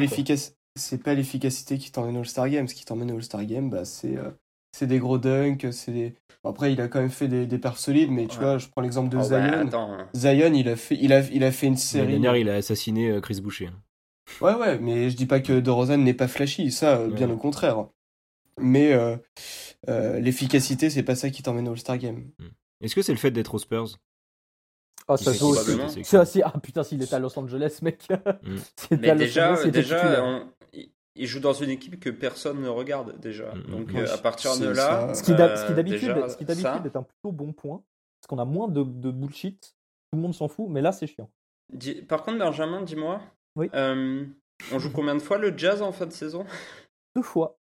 c'est pas l'efficacité qui t'emmène au All-Star Game. Ce qui t'emmène au All-Star Game, bah, c'est euh, c'est des gros dunks. C'est des... Après, il a quand même fait des, des perfs solides, mais tu Ouais. vois, je prends l'exemple de Oh, bah, Zion. Zion, il a fait, il a, il a fait une L'année série. dernière, il a assassiné euh, Chris Boucher. Ouais, ouais, mais je dis pas que DeRozan n'est pas flashy, ça, bien au contraire. Mais euh, euh, l'efficacité, c'est pas ça qui t'emmène au All-Star Game. Est-ce que c'est le fait d'être aux Spurs? Ah, ça joue aussi. Ah putain, s'il était à Los Angeles, mec. Mm. Mais déjà, Angeles, déjà on- il- joue dans une équipe que personne ne regarde déjà. Mm, Donc mm, euh, oui, à partir de là, ça. Ce qui, euh, d'habitude déjà, ce qui d'habitude ça, est un plutôt bon point. Parce qu'on a moins de, de bullshit. Tout le monde s'en fout, mais là, c'est chiant. Par contre, Benjamin, dis-moi, Oui. euh, on joue combien de fois le Jazz en fin de saison? Deux fois.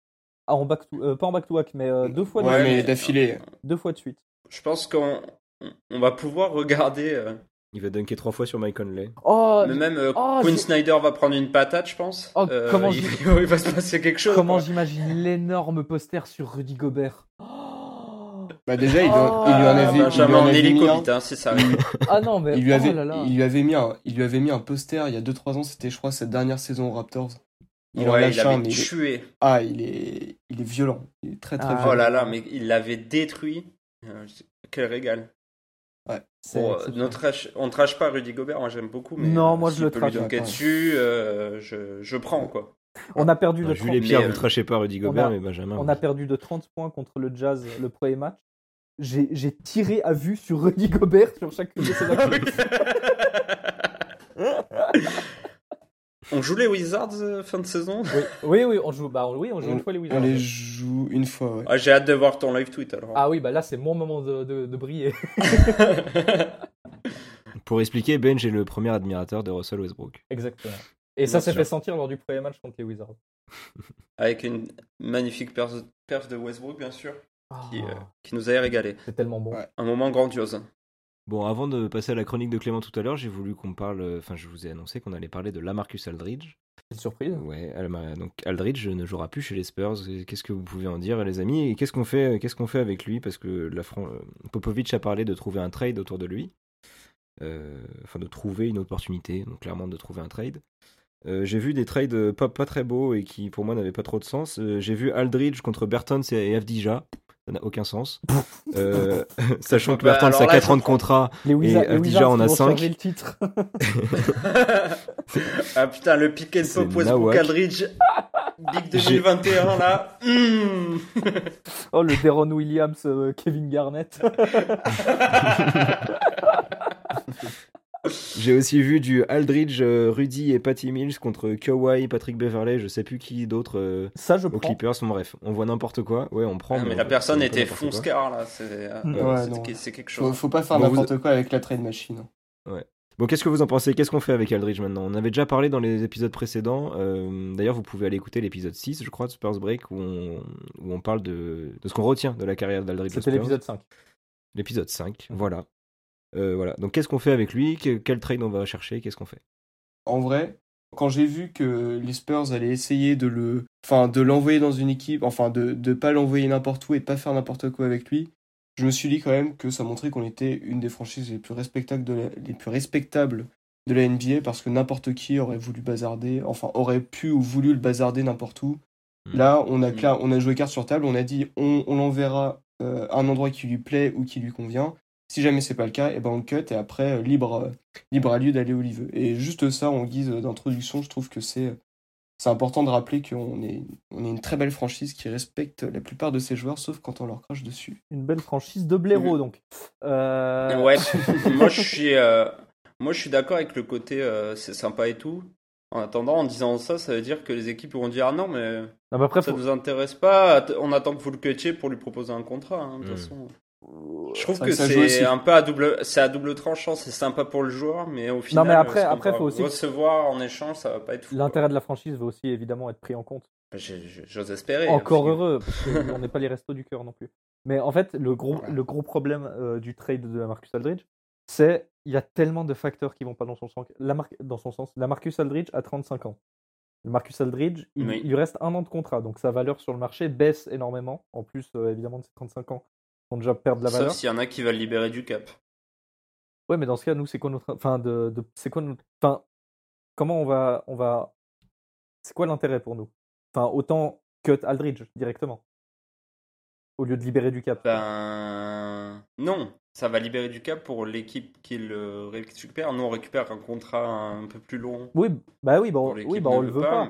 Ah, en back to, euh, pas en back-to-back, mais euh, deux fois, de Ouais, suite. mais d'affilée. deux fois de suite. Je pense qu'on on- on va pouvoir regarder. euh, Il va dunker trois fois sur Mike Conley. Oh, mais même euh, oh, Quinn Snyder va prendre une patate, je pense. Oh, Euh, comment il, j'ai- il va se passer quelque chose. comment quoi. j'imagine l'énorme poster sur Rudy Gobert. Oh Bah déjà, il, lui- Oh. il lui en Ah, avait, il lui Benjamin en en avait mis un. hein, si ça arrive. ah non, mais Il lui, oh avait, là là. il lui avait mis un, il lui avait mis un poster il y a 2-3 ans, c'était je crois cette dernière saison aux Raptors. Il en ouais, lâche il un, avait mais il est- tué. ah, il est, il est violent. Il est très très Ah, Oh violent. là là, mais il l'avait détruit. Euh, Quel régal. Bon, exceptionnel. ne trash- on trash pas Rudy Gobert, moi j'aime beaucoup. Mais Non, moi, je le peut trash, dessus, euh, je, je prends quoi. On a perdu de Non, 30 Pierre, mais, vous euh, trachez pas Rudy Gobert, a- mais Benjamin. On oui. a perdu de 30 points contre le Jazz le premier match. J'ai j'ai tiré à vue sur Rudy Gobert sur chacune de ses actions. on joue les Wizards euh, fin de saison? Oui, oui, on joue, bah, oui, on joue une fois les On Wizards. les joue une fois, ouais. Ah, J'ai hâte de voir ton live tweet alors. Ah oui, bah là, c'est mon moment de, de- de briller. Pour expliquer, Benj est le premier admirateur de Russell Westbrook. Exactement. Et ça s'est fait sentir lors du premier match contre les Wizards. Avec une magnifique perf, de Westbrook, bien sûr, qui, euh, Ah, qui nous a régalé. C'est tellement bon. Ouais. Un moment grandiose. Bon, avant de passer à la chronique de Clément tout à l'heure, j'ai voulu qu'on parle. euh, Enfin, je vous ai annoncé qu'on allait parler de Lamarcus Aldridge. Une surprise. Ouais, donc Aldridge ne jouera plus chez les Spurs. Qu'est-ce que vous pouvez en dire, les amis? Et qu'est-ce qu'on fait, qu'est-ce qu'on fait avec lui? Parce que la Fran- euh, Popovic a parlé de trouver un trade autour de lui. Euh, Enfin, de trouver une opportunité, donc clairement de trouver un trade. Euh, j'ai vu des trades euh, pas, pas très beaux et qui pour moi n'avaient pas trop de sens. Euh, j'ai vu Aldridge contre Bertans et Avdija. Ça n'a aucun sens. Euh, sachant que Bah, alors a là, 4 je ans de contrat. Les Wizards, les Avdija Wizards en a qui vont cinq. changer le titre. ah putain, le pick and pop Westbrook. Aldridge. Big 2021 là. Oh, le Deron Williams, euh, Kevin Garnett. J'ai aussi vu du Aldridge, euh, Rudy et Patty Mills contre Kawhi, Patrick Beverley, je sais plus qui d'autre euh, Ça, je aux prends. Clippers. Bon, bref, on voit n'importe quoi. Ouais, on prend. Ah, mais la personne on était fonce-car là. C'est euh. Ouais, quelque Faut, chose. faut pas faire Bon, vous- n'importe quoi avec la trade machine. Bon, qu'est-ce que vous en pensez? Qu'est-ce qu'on fait avec Aldridge maintenant? On avait déjà parlé dans les épisodes précédents. euh, D'ailleurs, vous pouvez aller écouter l'épisode 6, je crois, de Spurs Break, où on, où on parle de, de ce qu'on retient de la carrière d'Aldridge. C'était l'épisode 5. L'épisode 5, voilà. Euh, voilà. Donc, qu'est-ce qu'on fait avec lui? Que- Quel trade on va chercher Qu'est-ce qu'on fait? En vrai, quand j'ai vu que les Spurs allaient essayer de le, enfin, de l'envoyer dans une équipe, enfin, de ne pas l'envoyer n'importe où et de pas faire n'importe quoi avec lui, je me suis dit quand même que ça montrait qu'on était une des franchises les plus respectables de la, les plus respectables de la NBA parce que n'importe qui aurait voulu bazarder, enfin, aurait pu ou voulu le bazarder n'importe où. Mm. Là, on a, Mm. clair- on a joué carte sur table, on a dit on, on l'enverra euh, à un endroit qui lui plaît ou qui lui convient. Si jamais c'est pas le cas, et ben on le cut et après euh, libre, euh, libre à lui d'aller où il veut. Et juste ça, en guise d'introduction, je trouve que c'est c'est important de rappeler qu'on est, on est une très belle franchise qui respecte la plupart de ses joueurs, sauf quand on leur crache dessus. Une belle franchise de blaireau, donc. Euh, Ouais, moi je suis, euh, moi je suis d'accord avec le côté euh, c'est sympa et tout. En attendant, en disant ça, ça veut dire que les équipes vont dire ah non mais Non, mais après, ça faut- nous intéresse pas. On attend que vous le cutiez pour lui proposer un contrat. hein, de toute Mm. façon. Je trouve que c'est un peu à double, c'est à double tranchant. C'est sympa pour le joueur, mais au final, mais après- ce qu'on après, va faut aussi- recevoir en échange, ça va pas être fou. l'intérêt de la franchise va aussi évidemment être pris en compte. J'ai- J'ose espérer. Encore heureux, parce qu'on n'est pas les restos du cœur non plus. Mais en fait, le gros, le gros problème euh, du trade de la Marcus Aldridge, c'est il y a tellement de facteurs qui vont pas dans son sens. La Mar- dans son sens. La Marcus Aldridge a 35 ans. Marcus Aldridge, il, Oui. il lui reste un an de contrat, donc sa valeur sur le marché baisse énormément. En plus, euh, évidemment, de ses 35 ans, déjà perdre de la valeur. Sauf s'il y en a qui veulent libérer du cap. Ouais, mais dans ce cas, nous, c'est quoi notre. Enfin, de, de- c'est quoi notre. Enfin, comment on va. On va... C'est quoi l'intérêt pour nous? Enfin, autant cut Aldridge directement. Au lieu de libérer du cap. Ben non, ça va libérer du cap pour l'équipe qui le récupère. Nous on récupère un contrat un peu plus long. Oui, bah oui, bah, on- oui, bah on le veut veut pas.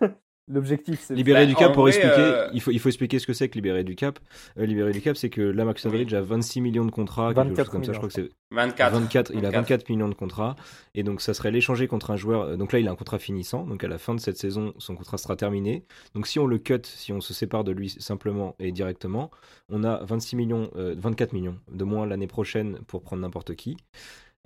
pas. L'objectif, c'est. Libérer du cap en pour vrai, expliquer, euh, il, faut, il faut expliquer ce que c'est que libérer du cap. Euh, libérer du cap, c'est que là, Max Aldridge a 26 millions de contrats, quelque 24 chose comme ça. Je crois que c'est 24. 24, il a 24. 24 millions de contrats et donc ça serait l'échanger contre un joueur. euh, Donc là, il a un contrat finissant. Donc à la fin de cette saison, son contrat sera terminé. Donc si on le cut, si on se sépare de lui simplement et directement, on a 26 millions, euh, 24 millions de moins l'année prochaine pour prendre n'importe qui.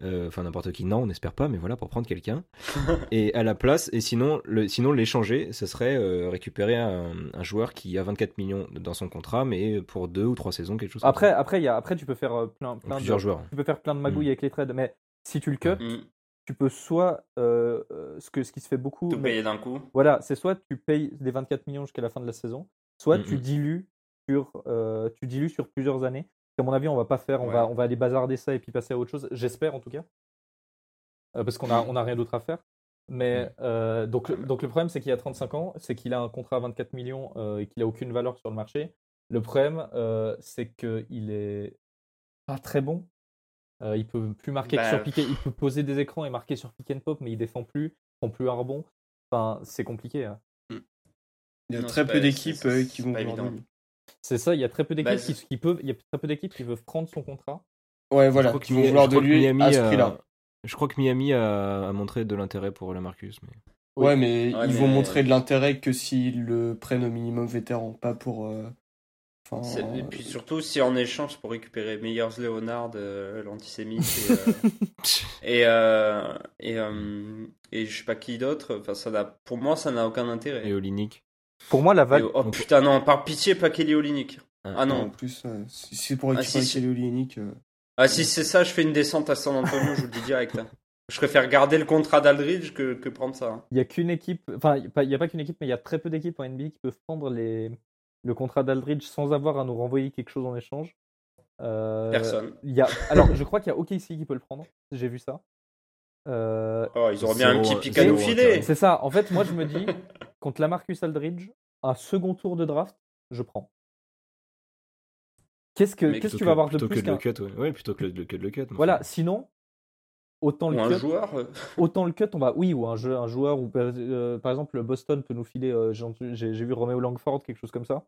Euh, Enfin n'importe qui, non, on n'espère pas, mais voilà pour prendre quelqu'un. et à la place, et sinon, le, sinon l'échanger, ce serait euh, récupérer un, un joueur qui a 24 millions dans son contrat, mais pour deux ou trois saisons, quelque chose. comme Après, ça. après, il y a, après, tu peux faire euh, plein, plusieurs de. joueurs. Tu peux faire plein de magouilles Mm. avec les trades, mais si tu le cut, Mm, tu peux soit. euh, ce, que, ce qui se fait beaucoup. Tout mais- payer d'un coup. Voilà, c'est soit tu payes les 24 millions jusqu'à la fin de la saison, soit Mm, tu dilues sur, euh, tu dilues sur plusieurs années. À mon avis, on va pas faire, on, Ouais. va, on va aller bazarder ça et puis passer à autre chose. J'espère en tout cas, Euh, parce qu'on a, Mm. on a rien d'autre à faire. Mais euh, donc, le- donc le problème, c'est qu'il a 35 ans, c'est qu'il a un contrat à 24 millions euh, et qu'il a aucune valeur sur le marché. Le problème, euh, c'est qu'il est pas très bon. Euh, il peut plus marquer que Bah, sur pick and- il peut poser des écrans et marquer sur pick and pop, mais il défend plus, il prend plus un rebond. Enfin, c'est compliqué. hein. Il y a Non, très peu d'équipes qui vont pas évident. C'est ça, il y a très peu d'équipes Bah, qui, peuvent, il y a très peu d'équipes qui veulent prendre son contrat. Ouais, voilà, qui vont vouloir je de crois que lui Miami à ce a- prix-là. Je crois que Miami a, a montré de l'intérêt pour la Marcus. Mais... Oui. Ouais, mais Ouais, ils vont montrer de l'intérêt que s'ils le prennent au minimum vétéran, pas pour. euh, Enfin, Et euh, puis surtout si en échange pour récupérer Meyers Leonard, euh, l'antisémite, et, euh, et, euh, et, euh, et je sais pas qui d'autre, enfin, ça n'a- pour moi ça n'a aucun intérêt. Et Olinik. Pour moi, la vague. oh putain non, par pitié pas Kelly Olynyk. Ah en non. plus, euh, si c'est pour Ah, récupérer si. Kelly Olynyk, euh, Ah si c'est ça, je fais une descente à San Antonio, je vous le dis direct. hein. Je préfère garder le contrat d'Aldridge que, que prendre ça. hein. Il n'y a qu'une équipe, enfin, il n'y a pas qu'une équipe, mais il y a très peu d'équipes en NBA qui peuvent prendre les, le contrat d'Aldridge sans avoir à nous renvoyer quelque chose en échange. Euh, Personne. il y a, alors, je crois qu'il y a OKC qui peut le prendre, j'ai vu ça. Euh, Oh, ils auraient bien un petit pic à nous filer. c'est ça, en fait, moi je me dis, contre Lamarcus Aldridge, un second tour de draft, je prends. Qu'est-ce que, qu'est-ce que tu vas avoir de plutôt plus que de le cut, ouais. Ouais, plutôt que, le, que de le cut. Voilà, sinon, autant Ou le un cut, joueur. euh, autant le cut, on va, oui, ou un, jeu, un joueur, ou par- euh, par exemple, le Boston peut nous filer, euh, j'ai vu Romeo Langford, quelque chose comme ça.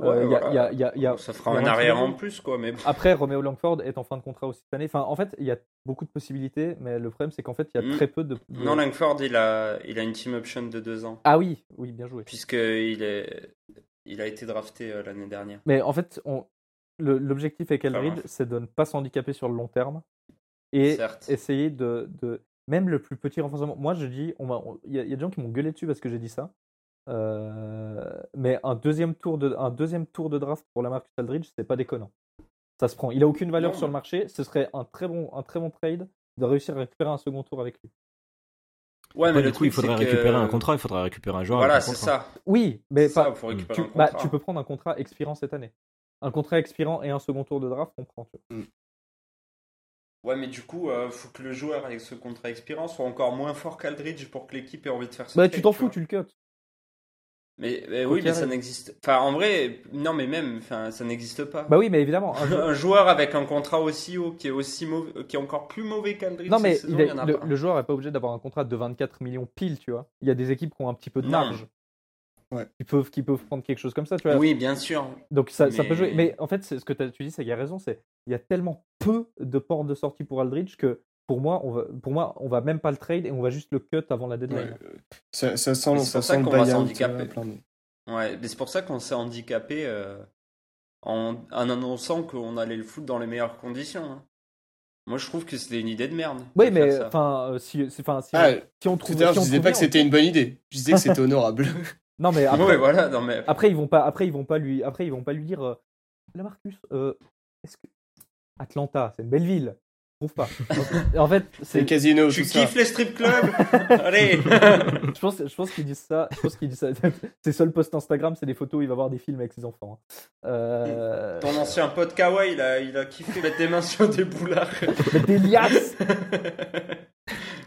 Ouais, il y a- voilà. il y a- il y a- il y a- Ça fera un arrière en plus quoi, mais. Après, Romeo Langford est en fin de contrat aussi cette année. Enfin, en fait, il y a beaucoup de possibilités, mais le problème, c'est qu'en fait, il y a Mm. très peu de. de- Non, Langford, il a, il a une team option de deux ans. Ah oui, oui, bien joué. Puisqu'il est, il a été drafté euh, l'année dernière. Mais en fait, on... l'objectif avec grave. c'est de ne pas s'handicaper sur le long terme et Certes. essayer de, de- Même le plus petit renforcement. Moi, je dis, on m'a- on- il y, a il y a des gens qui m'ont gueulé dessus parce que j'ai dit ça. Euh, Mais un deuxième, tour de, un deuxième tour de draft pour la Marcus Aldridge, c'est pas déconnant. Ça se prend. Il a aucune valeur Non. sur le marché. Ce serait un très bon, un très bon trade de réussir à récupérer un second tour avec lui. Ouais, mais du le coup, il faudrait que- récupérer un contrat, il faudrait récupérer un joueur. Voilà, c'est ça. Oui, mais ça, pas. faut récupérer Tu, un bah, tu peux prendre un contrat expirant cette année. Un contrat expirant et un second tour de draft, on prend. tu vois. Ouais, mais du coup, euh, faut que le joueur avec ce contrat expirant soit encore moins fort qu'Aldridge pour que l'équipe ait envie de faire ce Bah, tu t'en fous, tu le cut. Mais, oui, mais ça n'existe. Enfin, en vrai, non, mais même, enfin, ça n'existe pas. Bah oui, mais évidemment. un joueur- Un joueur avec un contrat aussi haut, qui est aussi mauvais, qui est encore plus mauvais qu'Aldridge. Non, mais cette saison, il est- il y en a le, pas. le joueur n'est pas obligé d'avoir un contrat de 24 millions pile, tu vois. Il y a des équipes qui ont un petit peu de marge. Ouais. Qui peuvent, qui peuvent prendre quelque chose comme ça, tu vois. Oui, bien sûr. Donc ça, peut jouer. Mais en fait, c'est ce que t'as- tu dis, c'est qu'il y a raison. C'est il y a tellement peu de portes de sortie pour Aldridge que pour moi, on va, pour moi, on va même pas le trade et on va juste le cut avant la deadline. ouais, ça, ça sent, ça pour ça sent le qu'on va buyout, s'handicaper. euh, Ouais, mais c'est pour ça qu'on s'est handicapé euh, en, en annonçant qu'on allait le foutre dans les meilleures conditions. hein. Moi, je trouve que c'était une idée de merde. Oui, mais enfin, euh, si, enfin, si, Ah, si on Tout trouve, à l'heure, si je on disais pas que c'était une bonne idée. Je disais que c'était honorable. Non, mais après, Ouais, voilà, non, mais. après ils vont pas, après ils vont pas lui, après ils vont pas lui dire, euh, la Marcus, euh, est-ce que Atlanta, c'est une belle ville. Trouve pas. En fait, c'est. casinos, Tu ça. kiffes les strip clubs Allez Je pense, je pense qu'ils disent ça. Je pense qu'ils disent ça. Ses seuls posts Instagram, c'est des photos où il va voir des films avec ses enfants. Euh... Ton ancien pote Kawa, il a, il a kiffé mettre des mains sur des boulards. Des liasses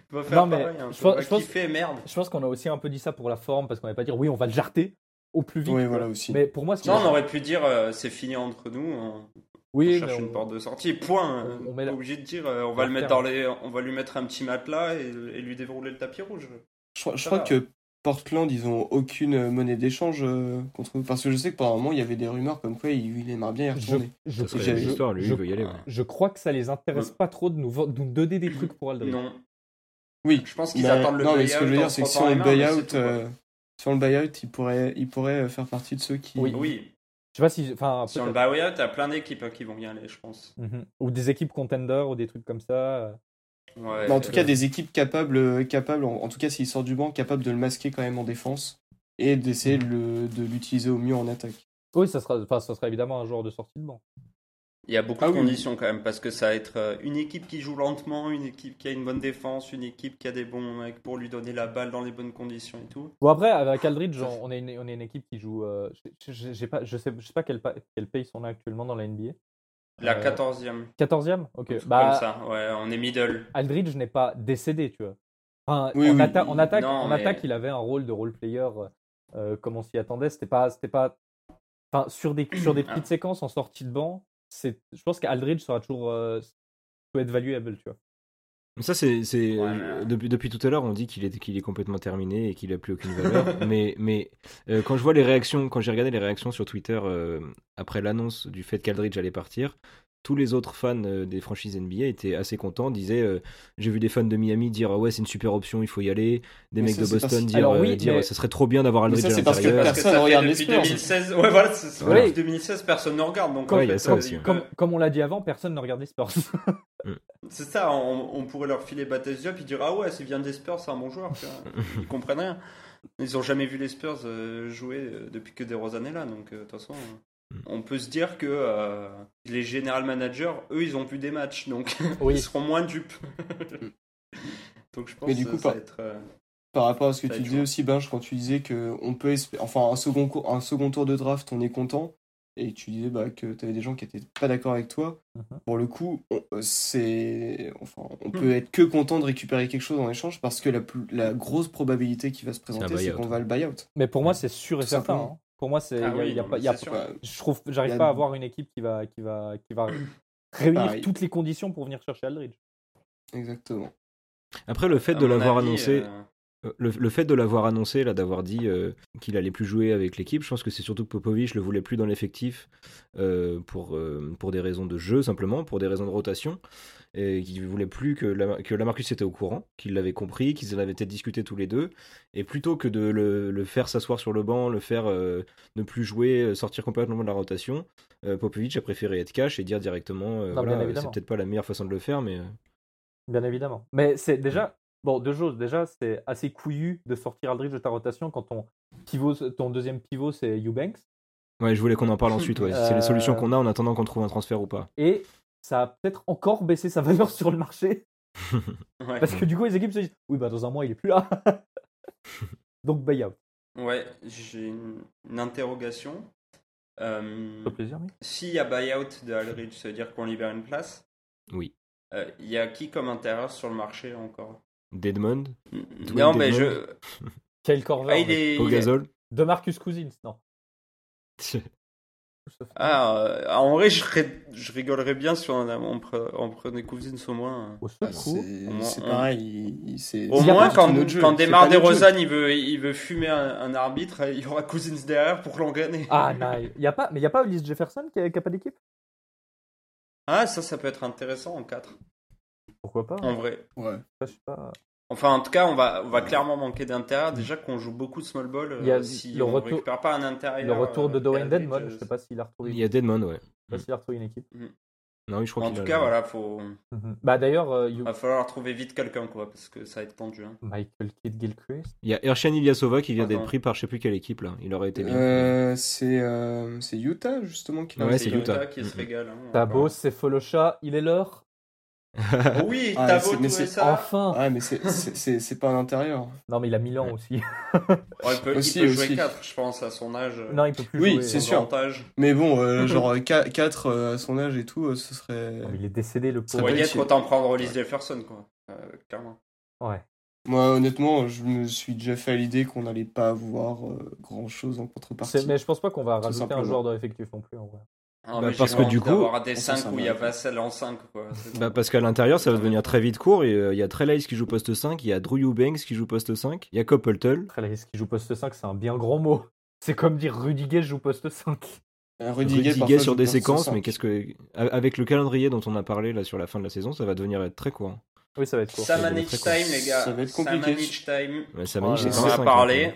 Va faire Non, mais pareil, hein. je pense- je pense- kiffer, merde. Je pense qu'on a aussi un peu dit ça pour la forme, parce qu'on va pas dire oui, on va le jarter au plus vite. Oui, voilà aussi. Mais pour moi, Non, on aurait pu dire euh, c'est fini entre nous, on, oui, on mais cherche on- une porte de sortie. Point. on- On, met la- obligé de dire euh, on va le mettre dans les, on va lui mettre un petit matelas et, et lui dérouler le tapis rouge. Je, crois- je Ça crois va. que Portland, ils ont aucune monnaie d'échange euh, contre nous. Parce que je sais que pendant un moment, il y avait des rumeurs comme quoi il, il aimerait bien y je, retourner. je, lui, veut y aller. ouais. je crois que ça les intéresse pas trop de nous, vendre- de nous donner des trucs pour Aldridge. Non. Oui. Je pense qu'ils Mais- attendent le non, mais buyout ce que je veux dire, c'est que si frottant on les le mais buyout, euh, le buyout, il pourrait, il pourrait faire partie de ceux qui. Oui. Oui, Je sais pas si. Enfin, sur le buyout, t'as plein d'équipes hein, qui vont y aller, je pense. Mhm. Ou des équipes contenders ou des trucs comme ça. Ouais, en tout cas, des équipes capables, capables en, en tout cas s'il sort du banc, capables de le masquer quand même en défense et d'essayer de le- de l'utiliser au mieux en attaque. Oui, ça sera, enfin, ça sera évidemment un joueur de sortie de banc. Il y a beaucoup Ah de oui, conditions quand même, parce que ça va être euh, une équipe qui joue lentement, une équipe qui a une bonne défense, une équipe qui a des bons mecs pour lui donner la balle dans les bonnes conditions et tout. Bon après avec Aldridge, on est une, on est une équipe qui joue. euh, pas, je sais, je sais pas quel, quel pace on a actuellement dans la NBA. La Euh, 14e, 14e Ok. Bah, comme ça, ouais, on est middle. Aldridge n'est pas décédé, tu vois. Enfin, Oui, en, oui. atta- en attaque, Non, en mais- attaque, il avait un rôle de role player euh, comme on s'y attendait. C'était pas, c'était pas. Enfin, sur des sur des petites Ah. séquences en sortie de banc, c'est. Je pense qu'Aldridge sera toujours euh, peut être valuable, tu vois. Ça, c'est. c'est- Ouais, mais- depuis, depuis tout à l'heure, on dit qu'il est, qu'il est complètement terminé et qu'il a plus aucune valeur. mais mais euh, quand je vois les réactions, quand j'ai regardé les réactions sur Twitter euh, après l'annonce du fait qu'Aldridge allait partir, tous les autres fans euh, des franchises NBA étaient assez contents, disaient euh, J'ai vu des fans de Miami dire ah Ouais, c'est une super option, il faut y aller. Des Mais mecs ça, de c'est parce- Boston dire, Alors euh, oui, dire mais- Ça serait trop bien d'avoir Mais Aldridge ça, à c'est parce que l'intérieur. Parce que Personne regarde les depuis Spurs. 2016. Ouais, voilà, c'est. Depuis 2016, personne ne regarde. Donc, Ouais, en fait, ça aussi, ils ouais. Comme, on l'a dit avant, personne ne regarde les Spurs. C'est ça, on, on pourrait leur filer Bates Diop, ils diraient Ah ouais, s'il vient des Spurs, c'est un bon joueur. tu vois. Ils comprennent rien. Ils ont jamais vu les Spurs jouer depuis que DeRozan est là, donc euh, de toute façon, euh, Mm. On peut se dire que euh, les général managers, eux, ils ont vu des matchs, donc Oui. ils seront moins dupes. donc je pense Mais du que coup, ça pas- va être. euh, Par rapport à ce que tu disais aussi, Benj, quand tu disais que on peut espérer, enfin un second, cour- un second tour de draft, on est content, et tu disais bah, que tu avais des gens qui étaient pas d'accord avec toi. Mhm. Pour le coup, on, euh, c'est, enfin, on Hmm. peut être que content de récupérer quelque chose en échange parce que la, plus- la grosse probabilité qui va se présenter, c'est qu'on va le buyout. Mais pour moi, c'est sûr et Tout certain. hein. Pour moi, c'est. Ah y a- oui, y a non, pas- mais y a c'est sûr. pas- Je trouve, j'arrive pas à avoir une équipe qui va, qui va, qui va réunir Pareil. toutes les conditions pour venir chercher Aldridge. Exactement. Après, le fait à de l'avoir annoncé. Euh, Le, le fait de l'avoir annoncé, là, d'avoir dit euh, qu'il allait plus jouer avec l'équipe, je pense que c'est surtout que Popovic le voulait plus dans l'effectif euh, pour, euh, pour des raisons de jeu simplement, pour des raisons de rotation, et qu'il voulait plus que, la, que Lamarcus était au courant, qu'il l'avait compris, qu'ils en avaient peut-être discuté tous les deux, et plutôt que de le, le faire s'asseoir sur le banc, le faire euh, ne plus jouer, euh, sortir complètement de la rotation, euh, Popovic a préféré être cash et dire directement, euh, Non, voilà, c'est peut-être pas la meilleure façon de le faire, mais euh, Bien évidemment. Mais c'est déjà. Bon, deux choses. Déjà, c'est assez couillu de sortir Aldridge de ta rotation quand ton, pivot, ton deuxième pivot, c'est Eubanks. ouais, je voulais qu'on en parle ensuite. Ouais. C'est Euh, les solutions qu'on a en attendant qu'on trouve un transfert ou pas. Et ça a peut-être encore baissé sa valeur sur le marché. ouais. Parce que du coup, les équipes se disent Oui, bah dans un mois, il est plus là. Donc, buyout. Ouais, j'ai une, une interrogation. Euh, plaisir. S'il y a buyout de Aldridge, ça veut dire qu'on libère une place? Oui. Euh, Il y a qui comme intérieur sur le marché encore? Deadmond, Non, mais je. Kyle Korver. Ah, il est. il Pogazol. De Marcus Cousins, non. Ah, euh, en vrai, je, ri- je rigolerais bien si on, a- on, pre- on prenait Cousins au moins. Au Ah, c'est Au pareil. il- il- c'est- Au moins, pas quand, quand démarre jeu. DeRozan, il veut, il veut fumer un, un arbitre, il y aura Cousins derrière pour l'engrainer. Ah, nice. Y a pas, mais il n'y a pas Ulysse Jefferson qui a, qui a pas d'équipe? Ah, ça, ça peut être intéressant en 4, Pourquoi pas en vrai. Ouais. Je sais pas. Enfin, en tout cas, on va, on va clairement manquer d'intérieur. Déjà qu'on joue beaucoup de small ball, euh, Il y a si le on retour- récupère pas un intérieur. Le retour de euh, Dwayne Aldridge, Dedmon, euh, je sais pas s'il a retrouvé, Il y a Deadmond, ouais. je sais pas s'il a retrouvé une équipe. Non, oui, je crois En tout a- cas, voilà, faut, Mhm. Bah d'ailleurs, euh, you- va falloir trouver vite quelqu'un, quoi, parce que ça va être tendu. hein. Michael Kidd Gilchrist. Il y a Ershane Ilyasova qui vient d'être pris par je sais plus quelle équipe là. Il aurait été bien. Euh, c'est euh, Utah justement qui Ouais, c'est c'est Utah. qui se régale. hein, beau, c'est Folosha, il est l'heure. Oui, Ah, t'as c'est- beau mais trouver c'est- ça. Enfin Ouais, mais c'est- pas un intérieur. Non, mais il a Milan aussi. Ouais, il peut, il Aussi, peut jouer aussi. 4, je pense, à son âge. non, il peut plus Oui, jouer. c'est son sûr. Mais bon, euh, genre 4 à son âge et tout, euh, ce serait. Il est décédé, le pauvre. peut Pour y être- être, autant prendre Hollis Jefferson, quoi. Euh, clairement. Ouais. Moi, honnêtement, je me suis déjà fait à l'idée qu'on n'allait pas avoir grand chose en contrepartie. Mais je pense pas qu'on va rajouter un joueur de effectif non plus, en vrai. Ah, Bah, parce que du coup- d'avoir des Ça, 5 ça où il y a va. Vassell en 5, quoi. C'est bon. Bah, parce qu'à l'intérieur, ça va devenir très vite court. Et euh, il y a Trey Lyles qui joue poste 5, il y a Drew Eubanks qui joue poste 5, il y a Coppleton. Trellis qui joue poste 5, c'est un bien grand mot. C'est comme dire Rudiger joue poste 5. Euh, Rudiger, sur des séquences, mais qu'est-ce que. Avec le calendrier dont on a parlé là sur la fin de la saison, ça va devenir être très court. Oui, ça va être court. Samanich très court. time, les gars. Ça va être compliqué. Time. Ça c'est ouais. On en a cinq, parlé.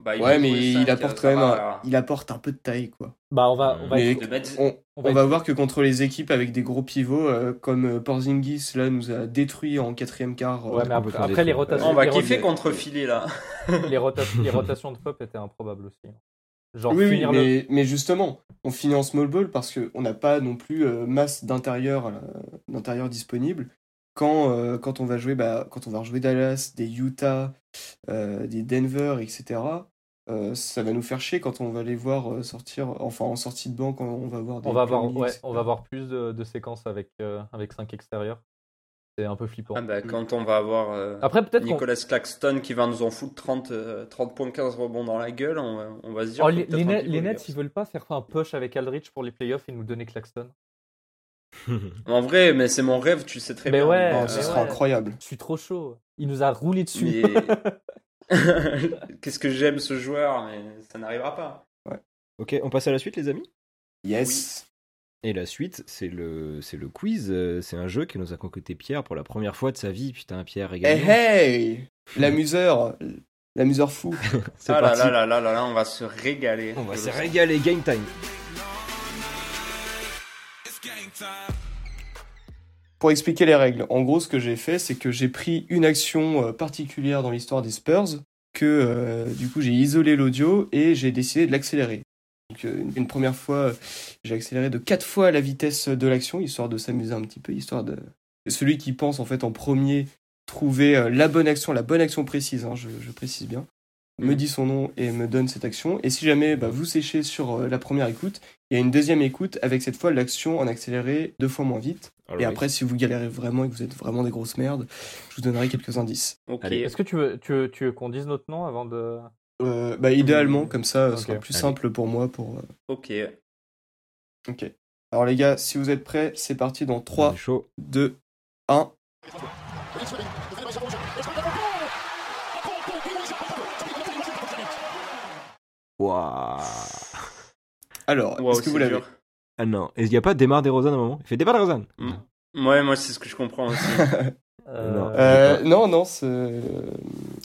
Hein. Bah, il Ouais, mais il apporte quand même un... il apporte un peu de taille, quoi. Bah, on va, on va mettre- On, on va va être- voir que contre les équipes avec des gros pivots, euh, comme euh, Porzingis, là, nous a détruit en quatrième quart. euh, Ouais, mais après, les rotations. On va kiffer rota- contre Philly, là. les, rota- les rotations de pop étaient improbables aussi. Genre, oui, oui, finir le. mais, mais justement, on finit en small ball parce qu'on n'a pas non plus euh, masse d'intérieur euh, d'intérieur disponible. Quand, euh, quand on va jouer bah, quand on va rejouer Dallas, des Utah, euh, des Denver, etc. euh, ça va nous faire chier quand on va les voir sortir, enfin en sortie de banc, quand on va voir des On va avoir, ouais, etc. on va avoir plus de, de séquences avec, euh, avec 5 extérieurs. C'est un peu flippant. Ah bah, quand on va avoir euh, Après, peut-être qu'on. Nicolas Claxton qui va nous en foutre 30, euh, 30 points 15 rebonds dans la gueule, on va, on va se dire. Oh, les, les les. Nets, ils veulent pas faire un push avec Aldrich pour les playoffs et nous donner Claxton. En vrai, mais c'est mon rêve, tu sais très Mais bien. ouais, Oh, ce mais sera ouais. incroyable. Je suis trop chaud. Il nous a roulé dessus. mais- Qu'est-ce que j'aime ce joueur, mais ça n'arrivera pas. Ok, on passe à la suite, les amis? Yes. Et la suite, c'est le, c'est le quiz. euh, C'est un jeu que nous a concocté Pierre pour la première fois de sa vie. Putain, Pierre, Hey régale hey L'amuseur L'amuseur fou ah là parti. là là là là là, on va se régaler. On va se régaler, game time. Pour expliquer les règles, en gros, ce que j'ai fait, c'est que j'ai pris une action euh, particulière dans l'histoire des Spurs, que euh, du coup j'ai isolé l'audio et j'ai décidé de l'accélérer. Donc, euh, une, première fois, j'ai accéléré de 4 fois la vitesse de l'action, histoire de s'amuser un petit peu, histoire de. Celui qui pense en fait en premier trouver la bonne action, la bonne action précise, hein, je précise bien, me dit son nom et me donne cette action. Et si jamais bah, vous séchez sur euh, la première écoute, il y a une deuxième écoute avec cette fois l'action en accéléré deux fois moins vite. Et Alright. après, si vous galérez vraiment et que vous êtes vraiment des grosses merdes, je vous donnerai quelques indices. Ok. Allez. Est-ce que tu veux, tu veux, tu veux qu'on dise notre nom avant de. Euh, bah, idéalement, comme ça, ce sera plus Allez. simple pour moi. Pour, euh, Ok. Ok. Alors, les gars, si vous êtes prêts, c'est parti dans On 3, est chaud. 2, 1. Waouh. Alors, Wow, est-ce que vous l'avez. Ah non, il n'y a pas Démarre des Rosanne à un moment Il fait Démarre des Rosanne Mm. Ouais, moi c'est ce que je comprends aussi. Euh, Euh, non, non, c'est.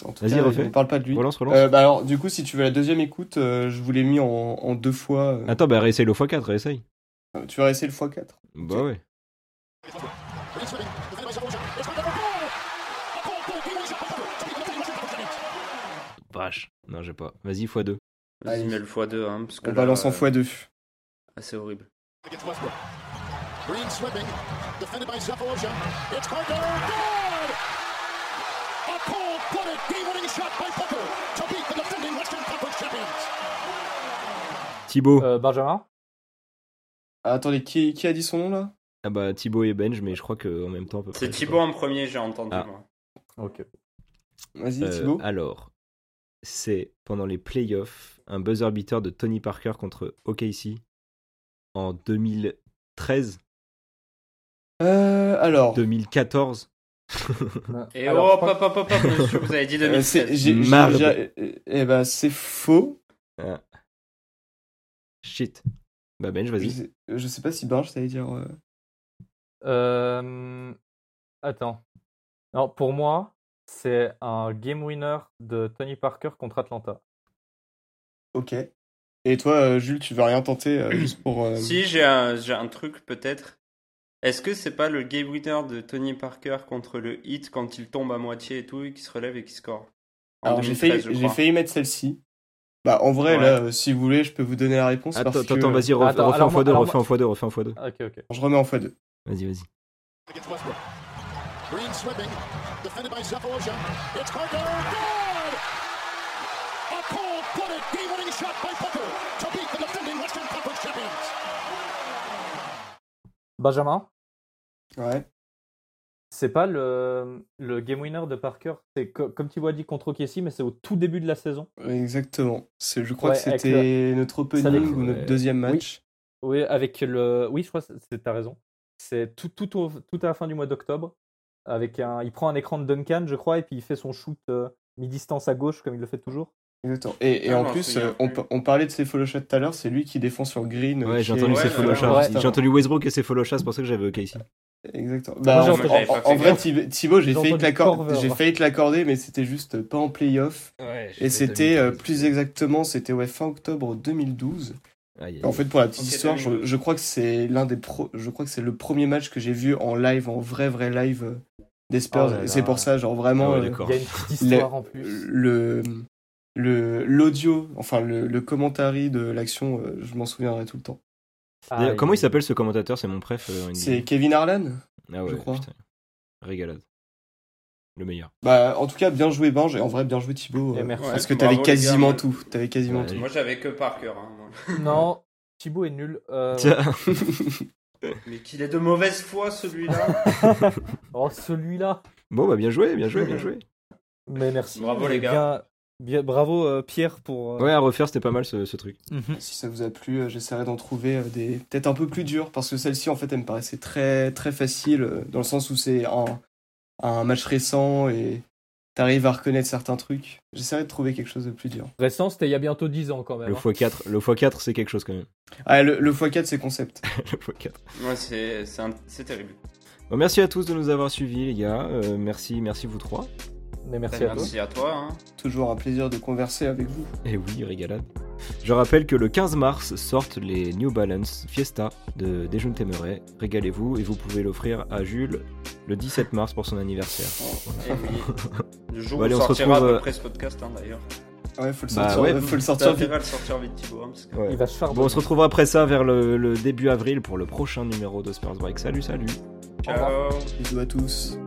En tout Vas-y, cas, refais. ne parle pas de lui. Relance, relance. Euh, bah alors, du coup, si tu veux la deuxième écoute, euh, je vous l'ai mis en, en deux fois. euh, Attends, bah réessaye le x4, réessaye. Tu vas essayer le x4. Bah ouais. Vache. Non, j'ai pas. Vas-y, x2. Vas-y, Allez. mets le x2, hein, parce que On là, balance en euh, x2. ah, c'est horrible. Green slipping, defended by Zaporozhia. It's going to good! A cold-blooded game-winning shot by Booker to beat the defending Western Conference champions. Thibaut. euh, Benjamin Ah, attendez, qui, qui a dit son nom là? Ah bah Thibaut et Benj, mais je crois qu'en même temps. C'est Thibaut en premier, j'ai entendu. Ah. moi. Ok. Vas-y, Euh, Thibaut. alors, c'est pendant les playoffs, un buzzer beater de Tony Parker contre OKC en 2013, Euh, alors. 2014. Et Alors, hop, hop, hop, hop, monsieur, vous avez dit Euh, c'est- 2016. j'ai- j'ai- Marde. j'ai- euh, Eh ben, c'est faux. Shit. Bah Benj, Je vas-y. je sais pas si Benj, veut dire. euh, Euh, Attends. Non, pour moi, c'est un game winner de Tony Parker contre Atlanta. Ok. Et toi, euh, Jules, tu veux rien tenter euh, juste pour. euh, Si, j'ai un, j'ai un truc peut-être. Est-ce que c'est pas le game winner de Tony Parker contre le hit quand il tombe à moitié et tout, et qui se relève et qui score? Alors, j'ai 2013, failli, j'ai mettre celle-ci. Bah, en vrai, Ouais. là, euh, si vous voulez, je peux vous donner la réponse. Attends, parce attends, que... attends, vas-y, refais en moi- x2, alors refais en x2, refais en x2. Ok, ok. Je remets en x2. Vas-y, vas-y. Defended by. It's Carter. Good! A cold-blooded game-winning shot by Booker to beat the defending Western Conference champions. Benjamin, Ouais. c'est pas le, le game winner de Parker. C'est co- comme Thibaut a dit contre OKC, mais c'est au tout début de la saison. Exactement. C'est, je crois Ouais, que c'était notre opening ou notre deuxième match. Oui, avec le. Oui, je crois que c'est- t'as raison. C'est tout, tout, tout à la fin du mois d'octobre. Avec un, il prend un écran de Duncan, je crois, et puis il fait son shoot euh, mi-distance à gauche, comme il le fait toujours. Exactement. Et, et Ah, en non, plus, euh, on, parlait de ses follow shots tout à l'heure, c'est lui qui défend sur green. euh, Ouais, j'ai entendu Ouais, ses ouais, follow ouais. shots. Ouais. J'ai entendu Westbrook et ses follow shots, c'est pour ça que j'avais Casey. Exactement. Moi, Bah, en, vrai, Thibaut, j'ai failli, te l'accorder, mais c'était juste pas en playoff. Et c'était euh, plus exactement, c'était ouais, fin octobre 2012. En fait, pour la petite histoire, je, 2012. je crois que c'est l'un des pro, je crois que c'est le premier match que j'ai vu en live, en vrai vrai live euh, des Spurs. Oh et c'est pour ça, genre vraiment Ah ouais, euh. Il y a une petite histoire en plus. le le l'audio, enfin le, le commentary de l'action, euh, je m'en souviendrai tout le temps. Ah, Comment il s'appelle ce commentateur? C'est mon préf. euh. C'est Kevin Harlan. Ah ouais, je crois. putain. Régalade. Le meilleur. Bah, en tout cas, bien joué Benj et en vrai bien joué Thibaut. Et euh, merci. parce que Ouais, t'avais quasiment gars. tout. T'avais quasiment Ouais, tout. Moi, j'avais que Parker. hein. Non, Thibaut est nul. Euh, Tiens. Mais qu'il est de mauvaise foi, celui-là. oh, celui-là. bon, bah bien joué, bien joué, bien joué. Mais merci. Bravo, les gars. Bien, bien- bravo euh, Pierre pour. euh, Ouais, à refaire, c'était pas mal ce, ce truc. mhm. Si ça vous a plu, euh, j'essaierai d'en trouver euh, des peut-être un peu plus dures parce que celle-ci en fait elle me paraissait très très facile euh, dans le sens où c'est un, un match récent et t'arrives à reconnaître certains trucs. J'essaierai de trouver quelque chose de plus dur. Récent, c'était il y a bientôt 10 ans quand même. Le hein. x4, le x4 c'est quelque chose quand même. Ah, le, le x4 c'est concept. le x4. Ouais, c'est c'est un- c'est terrible. Bon, merci à tous de nous avoir suivis, les gars. Euh, merci, merci vous trois. Mais merci à toi. Merci à toi. hein. Toujours un plaisir de converser avec vous. Et oui, régalade. Je rappelle que le 15 mars sortent les New Balance Fiesta de Déjeuner Téméraire. Régalez-vous et vous pouvez l'offrir à Jules le 17 mars pour son anniversaire. Et oui. Le jour Bon, allez, où on se sortira retrouve, à peu euh, près ce podcast, hein, d'ailleurs. Ouais, faut le Bah sortir, ouais. euh, faut le sortir vite. le sortir vite, Thibaut. hein, parce que- Ouais. Il va se faire Bon, on se retrouvera après ça vers le, le début avril pour le prochain numéro de Spurs Break. Salut, salut Ciao. Bisous à tous.